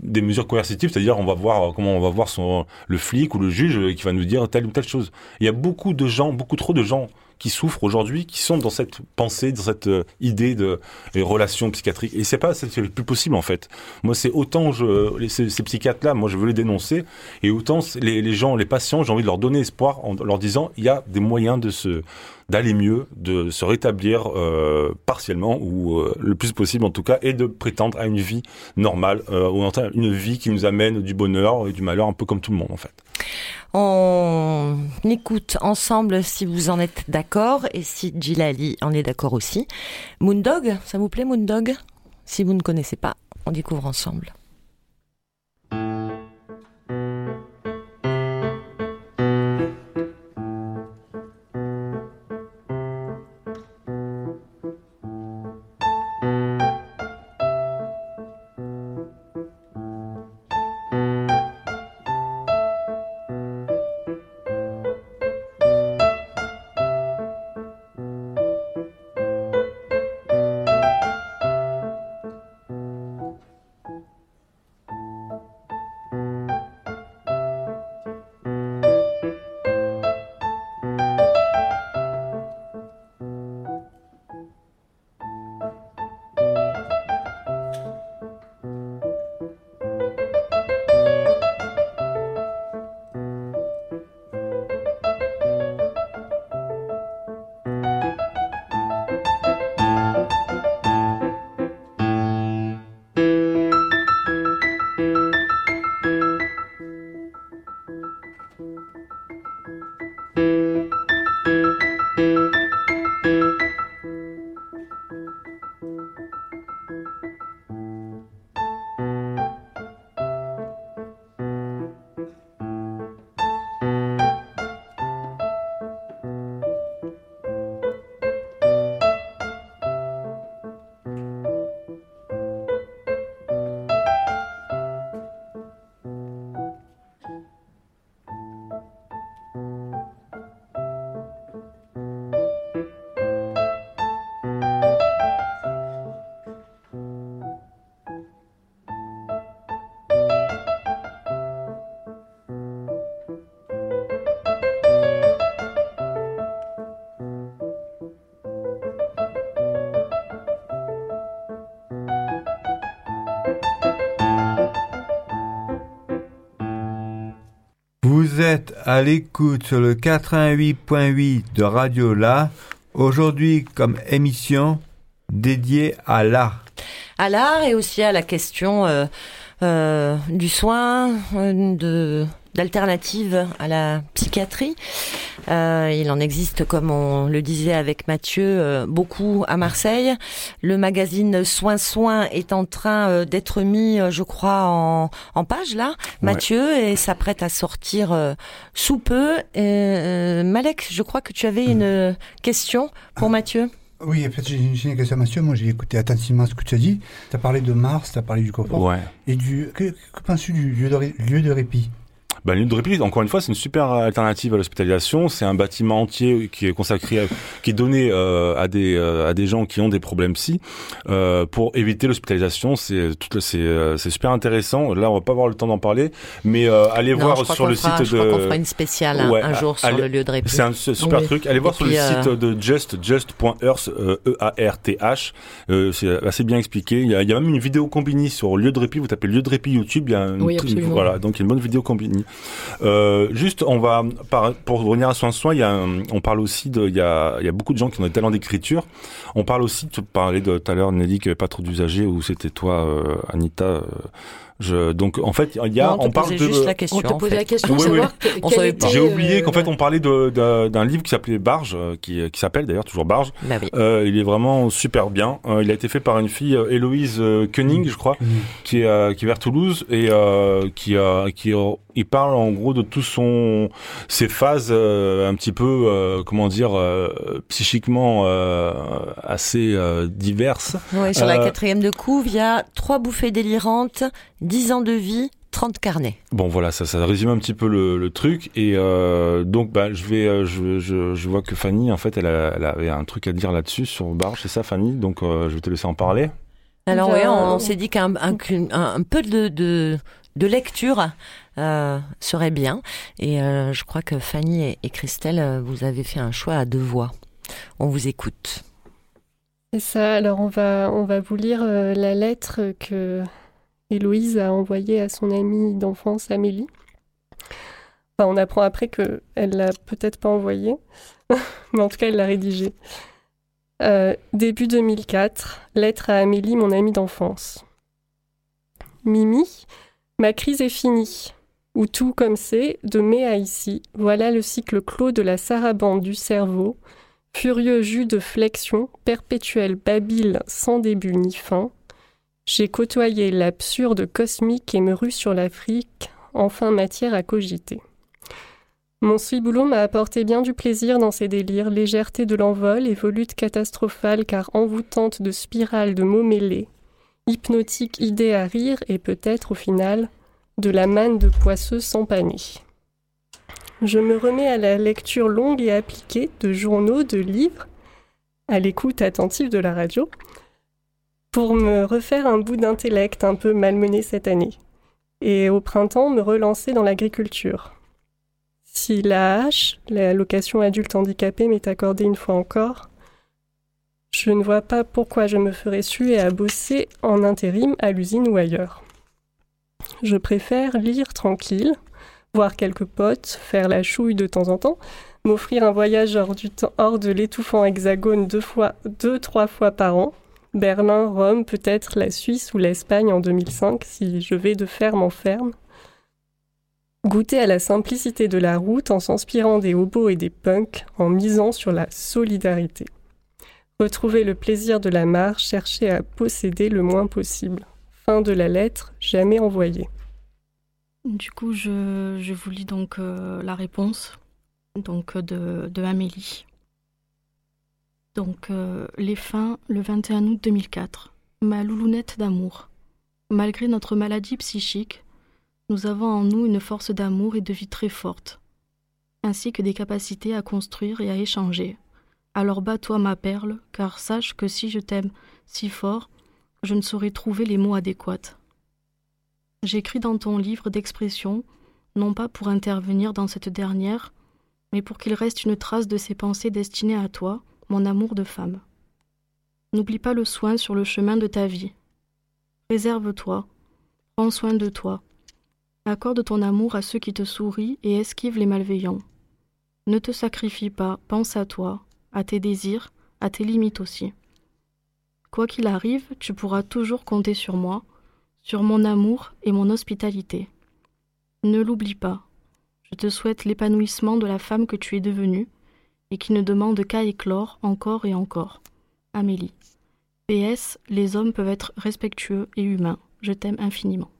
des mesures coercitives, c'est-à-dire on va voir comment on va voir son le flic ou le juge qui va nous dire telle ou telle chose. Il y a beaucoup de gens, beaucoup trop de gens qui souffrent aujourd'hui, qui sont dans cette pensée, dans cette euh, idée de relations psychiatriques. Et c'est pas, c'est plus possible en fait. Moi, c'est autant je, ces, ces psychiatres-là, moi, je veux les dénoncer, et autant les, les gens, les patients, j'ai envie de leur donner espoir en leur disant, il y a des moyens de se d'aller mieux, de se rétablir euh, partiellement ou euh, le plus possible en tout cas, et de prétendre à une vie normale, euh, ou une vie qui nous amène du bonheur et du malheur, un peu comme tout le monde en fait. On écoute ensemble si vous en êtes d'accord et si Gilali en est d'accord aussi. Moondog, ça vous plaît Moondog? Si vous ne connaissez pas, on découvre ensemble. À l'écoute sur le 88.8 de Radio La, aujourd'hui comme émission dédiée à l'art. À l'art et aussi à la question euh, euh, du soin, euh, de d'alternatives à la psychiatrie. Euh, il en existe, comme on le disait avec Mathieu, euh, beaucoup à Marseille. Le magazine Soins Soins est en train euh, d'être mis, je crois, en, en page là, Mathieu, et s'apprête à sortir sous peu. Malek, je crois que tu avais une question pour Mathieu. Oui, en fait, j'ai une question à Mathieu. Moi, j'ai écouté attentivement ce que tu as dit. Tu as parlé de Mars, tu as parlé du confort. Ouais. Et du. Que, que penses-tu du lieu de, lieu de répit? Bah, lieu de répit, encore une fois, c'est une super alternative à l'hospitalisation. C'est un bâtiment entier qui est consacré, qui est donné euh, à des euh, à des gens qui ont des problèmes psy euh, pour éviter l'hospitalisation. C'est euh, c'est super intéressant. Là, on va pas avoir le temps d'en parler, mais euh, allez non, voir sur le fera, site je de. Crois qu'on fera une spéciale un, ouais, un jour sur le lieu de répit. C'est un super oui. truc. Allez voir Et sur puis, le site de Just just.earth e a r t h. c'est assez bien expliqué. Il y, a, il y a même une vidéo combini sur lieu de répit. Vous tapez lieu de répit YouTube. Il y a une, oui, une, voilà, donc il y a une bonne vidéo combini. Euh, juste, on va par, pour revenir à soin soin, il y a, on parle aussi de, il y a, il y a beaucoup de gens qui ont des talents d'écriture. On parle aussi, tu parlais de tout à l'heure, Nelly, qu'il n'y avait pas trop d'usagers, ou c'était toi, euh, Anita. Euh, je, donc en fait, il y a, non, on, on parle de. Juste la question, on te posait la question, oui, oui. J'ai oublié qu'en fait on parlait d'un livre qui s'appelait Barge, qui, qui s'appelle d'ailleurs toujours Barge. Bah oui. euh, il est vraiment super bien. Euh, il a été fait par une fille, Héloïse Koenig, je crois, mmh. qui est qui est vers Toulouse et euh, qui a qui il parle en gros de tout son ses phases euh, un petit peu euh, comment dire euh, psychiquement assez diverses. Oui, sur la quatrième de couve, il y a trois bouffées délirantes, dix ans de vie. 30 carnets. Bon voilà, ça, ça résume un petit peu le, le truc et euh, donc bah je vais, je, je, je, vois que Fanny en fait elle, a, elle avait un truc à dire là-dessus sur Barge, c'est ça Fanny, donc euh, je vais te laisser en parler. Alors oui, on, on s'est dit qu'un un, un, un, peu de, de, de lecture euh, serait bien. Et euh, je crois que Fanny et, Christelle, vous avez fait un choix à deux voix. On vous écoute. C'est ça. Alors on va, on va vous lire euh, la lettre que Héloïse a envoyée à son amie d'enfance Amélie. Enfin, on apprend après qu'elle l'a peut-être pas envoyée, <laughs> mais en tout cas elle l'a rédigée. Euh, début 2004, lettre à Amélie, mon amie d'enfance. Mimi, ma crise est finie. Ou tout comme c'est, de mai à ici, voilà le cycle clos de la sarabande du cerveau, furieux jus de flexion, perpétuel babile sans début ni fin. J'ai côtoyé l'absurde cosmique et me rue sur l'Afrique, enfin matière à cogiter. Mon ciboulot m'a apporté bien du plaisir dans ses délires, légèreté de l'envol et volute catastrophale car envoûtante de spirales de mots mêlés, hypnotique idée à rire et peut-être au final de la manne de poisseux sans panier. Je me remets à la lecture longue et appliquée de journaux, de livres, à l'écoute attentive de la radio, pour me refaire un bout d'intellect un peu malmené cette année, et au printemps me relancer dans l'agriculture. Si la H, l'allocation adulte handicapé, m'est accordée une fois encore, je ne vois pas pourquoi je me ferais suer à bosser en intérim à l'usine ou ailleurs. Je préfère lire tranquille, voir quelques potes, faire la chouille de temps en temps, m'offrir un voyage hors, de l'étouffant hexagone deux, fois, deux, trois fois par an, Berlin, Rome, peut-être la Suisse ou l'Espagne en 2005 si je vais de ferme en ferme. Goûter à la simplicité de la route en s'inspirant des hobos et des punks, en misant sur la solidarité. Retrouver le plaisir de la marche, chercher à posséder le moins possible. Fin de la lettre, jamais envoyée. Du coup, je, je vous lis donc euh, la réponse donc, de, de Amélie. Donc, euh, les fins, le 21 août 2004. Ma loulounette d'amour. Malgré notre maladie psychique, nous avons en nous une force d'amour et de vie très forte, ainsi que des capacités à construire et à échanger. Alors bats-toi ma perle, car sache que si je t'aime si fort, je ne saurais trouver les mots adéquats. J'écris dans ton livre d'expression, non pas pour intervenir dans cette dernière, mais pour qu'il reste une trace de ces pensées destinées à toi, mon amour de femme. N'oublie pas le soin sur le chemin de ta vie. Réserve-toi, prends soin de toi. Accorde ton amour à ceux qui te sourient et esquive les malveillants. Ne te sacrifie pas, pense à toi, à tes désirs, à tes limites aussi. Quoi qu'il arrive, tu pourras toujours compter sur moi, sur mon amour et mon hospitalité. Ne l'oublie pas. Je te souhaite l'épanouissement de la femme que tu es devenue et qui ne demande qu'à éclore encore et encore. Amélie. PS, les hommes peuvent être respectueux et humains. Je t'aime infiniment.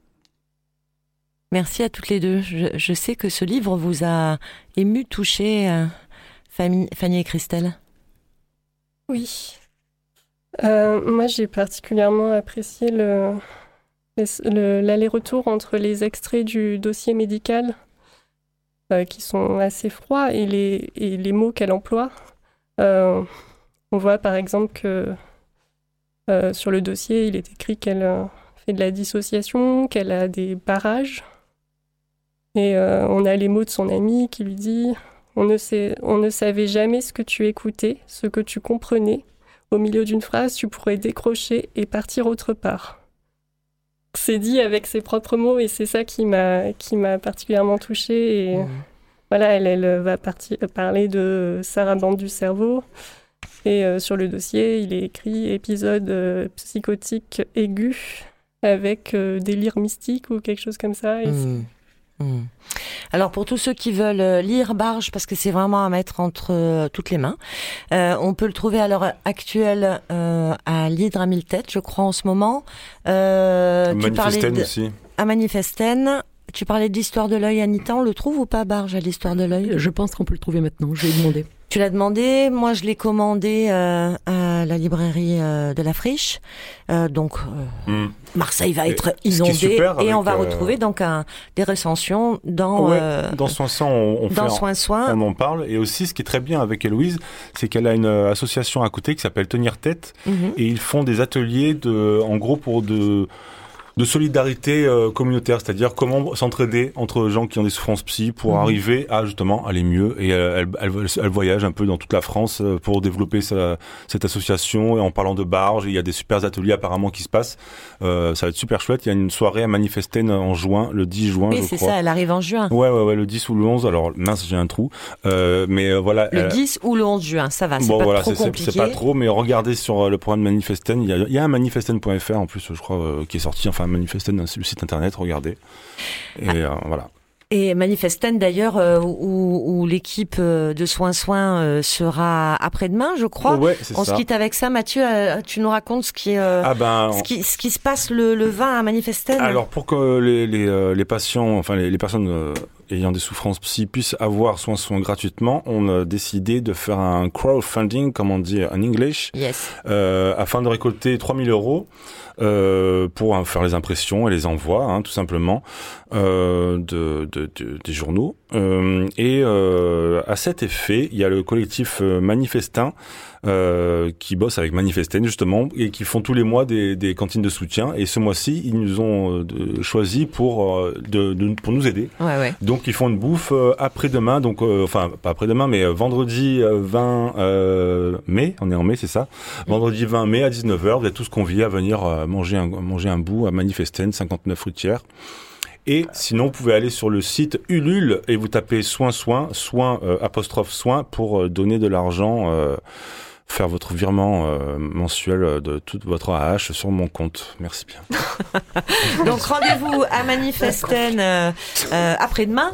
Merci à toutes les deux. Je, sais que ce livre vous a ému, touché, euh, Fanny, et Christelle. Oui. Euh, moi, j'ai particulièrement apprécié le, l'aller-retour entre les extraits du dossier médical, euh, qui sont assez froids, et les, mots qu'elle emploie. on voit par exemple que sur le dossier, il est écrit qu'elle fait de la dissociation, qu'elle a des barrages et euh, on a les mots de son ami qui lui dit on ne, sait, on ne savait jamais ce que tu écoutais, ce que tu comprenais. Au milieu d'une phrase, tu pourrais décrocher et partir autre part. C'est dit avec ses propres mots et c'est ça qui m'a qui m'a particulièrement touchée. Et mmh. voilà, elle, elle va parler de sarabande du cerveau. Et euh, sur le dossier, il est écrit épisode euh, psychotique aigu avec délire mystique ou quelque chose comme ça. Et mmh. Hmm. Alors pour tous ceux qui veulent euh, lire Barge, parce que c'est vraiment à mettre entre euh, toutes les mains, euh, on peut le trouver à l'heure actuelle à l'Hydre à mille têtes, je crois en ce moment. Euh, Manifesten aussi. À Manifesten. Tu parlais de l'histoire de l'œil, Anita, on le trouve ou pas, Barge, à l'histoire de l'œil? Je pense qu'on peut le trouver maintenant, je vais demander. Tu l'as demandé, moi je l'ai commandé euh, à la librairie euh, de la Friche. Euh, donc hmm. Marseille va être inondé et on va retrouver donc un, des recensions dans dans Soin Soin on, dans Soin Soin on en parle et aussi ce qui est très bien avec Héloïse, c'est qu'elle a une association à côté qui s'appelle Tenir Tête mhm. et ils font des ateliers de en gros pour de de solidarité euh, communautaire, c'est-à-dire comment s'entraider entre gens qui ont des souffrances psy pour mhm. arriver à justement aller mieux. Et euh, elle, elle, voyage un peu dans toute la France euh, pour développer cette association. Et en parlant de barge, il y a des super ateliers apparemment qui se passent. ça va être super chouette. Il y a une soirée à Manifesten en juin, le 10 juin, oui, c'est ça, elle arrive en juin. Ouais, ouais, ouais, le 10 ou le 11. Alors mince, j'ai un trou. mais voilà. Le 10 ou le 11 juin, ça va. C'est bon, pas voilà, trop compliqué. C'est pas trop, mais regardez sur le programme Manifesten. Il y a, il y a un manifesten.fr en plus, je crois, qui est sorti. Enfin, Manifesten, le site internet, regardez. Et ah. euh, voilà. Et Manifesten d'ailleurs, euh, où, l'équipe euh, de Soins Soins sera après-demain, je crois. Ouais, On se quitte avec ça. Mathieu, tu nous racontes ce qui, ah ben, ce, qui ce qui se passe le, le 20 à Manifesten Alors pour que les, les, les patients, enfin les, les personnes ayant des souffrances psy puissent avoir soins soins gratuitement, on a décidé de faire un crowdfunding, comme on dit en English, yes. afin de récolter 3000 euros. Euh, pour faire les impressions et les envois, hein, tout simplement, euh, de, de, de, des journaux. Euh, et euh, à cet effet, il y a le collectif euh, Manifestin euh, qui bosse avec Manifesten justement et qui font tous les mois des, des cantines de soutien. Et ce mois-ci, ils nous ont choisi pour de, de, pour nous aider. Ouais, ouais. Donc ils font une bouffe après-demain, donc enfin pas après-demain, mais vendredi 20 mai. On est en mai, c'est ça? Vendredi 20 mai à 19h, vous êtes tous conviés à venir manger un manger un bout à Manifesten, 59 fruitières. Et sinon, vous pouvez aller sur le site Ulule et vous tapez soin soin, soin euh, apostrophe soin pour euh, donner de l'argent. Euh, faire votre virement euh, mensuel de toute votre AH sur mon compte. Merci bien. <laughs> Donc rendez-vous à Manifesten euh, euh, après-demain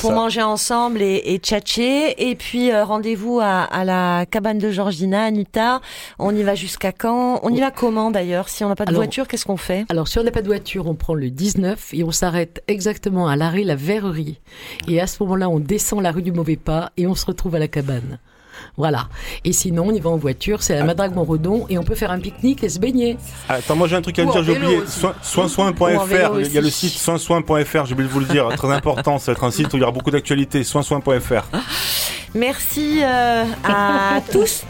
pour manger ensemble et, et tchatcher. Et puis rendez-vous à, à, la cabane de Georgina, Anita. On y va jusqu'à quand? On y va comment d'ailleurs Si on n'a pas de voiture, qu'est-ce qu'on fait? Alors si on n'a pas de voiture, on prend le 19 et on s'arrête exactement à l'arrêt La Verrerie. Et à ce moment-là, on descend la rue du Mauvais Pas et on se retrouve à la cabane. Voilà. Et sinon, on y va en voiture, c'est la Madrague Montredon et on peut faire un pique-nique et se baigner. Attends, moi j'ai un truc à dire, j'ai oublié. Soinsoin.fr, il y a le site soinsoin.fr, j'ai oublié de vous le dire, <laughs> très important, ça va être un site où il y aura beaucoup d'actualités, soinsoin.fr. Merci euh, à <laughs> tous.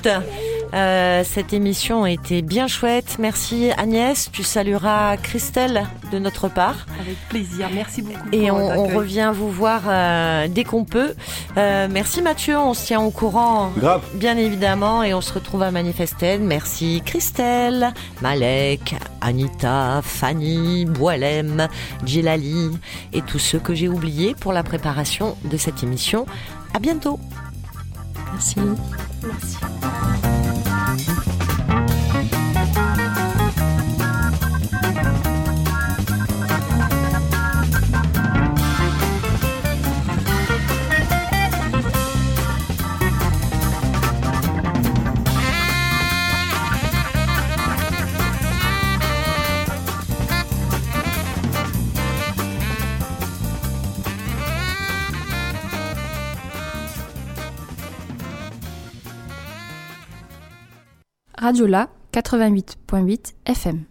Euh, cette émission a été bien chouette. Merci Agnès. Tu salueras Christelle de notre part. Avec plaisir. Merci beaucoup. Et on, revient vous voir euh, dès qu'on peut. Euh, merci Mathieu. On se tient au courant. Grave. Bien évidemment. Et on se retrouve à Manifested. Merci Christelle, Malek, Anita, Fanny, Boilem, Djilali et tous ceux que j'ai oubliés pour la préparation de cette émission. À bientôt. Merci. Merci. Radio La 88.8 FM.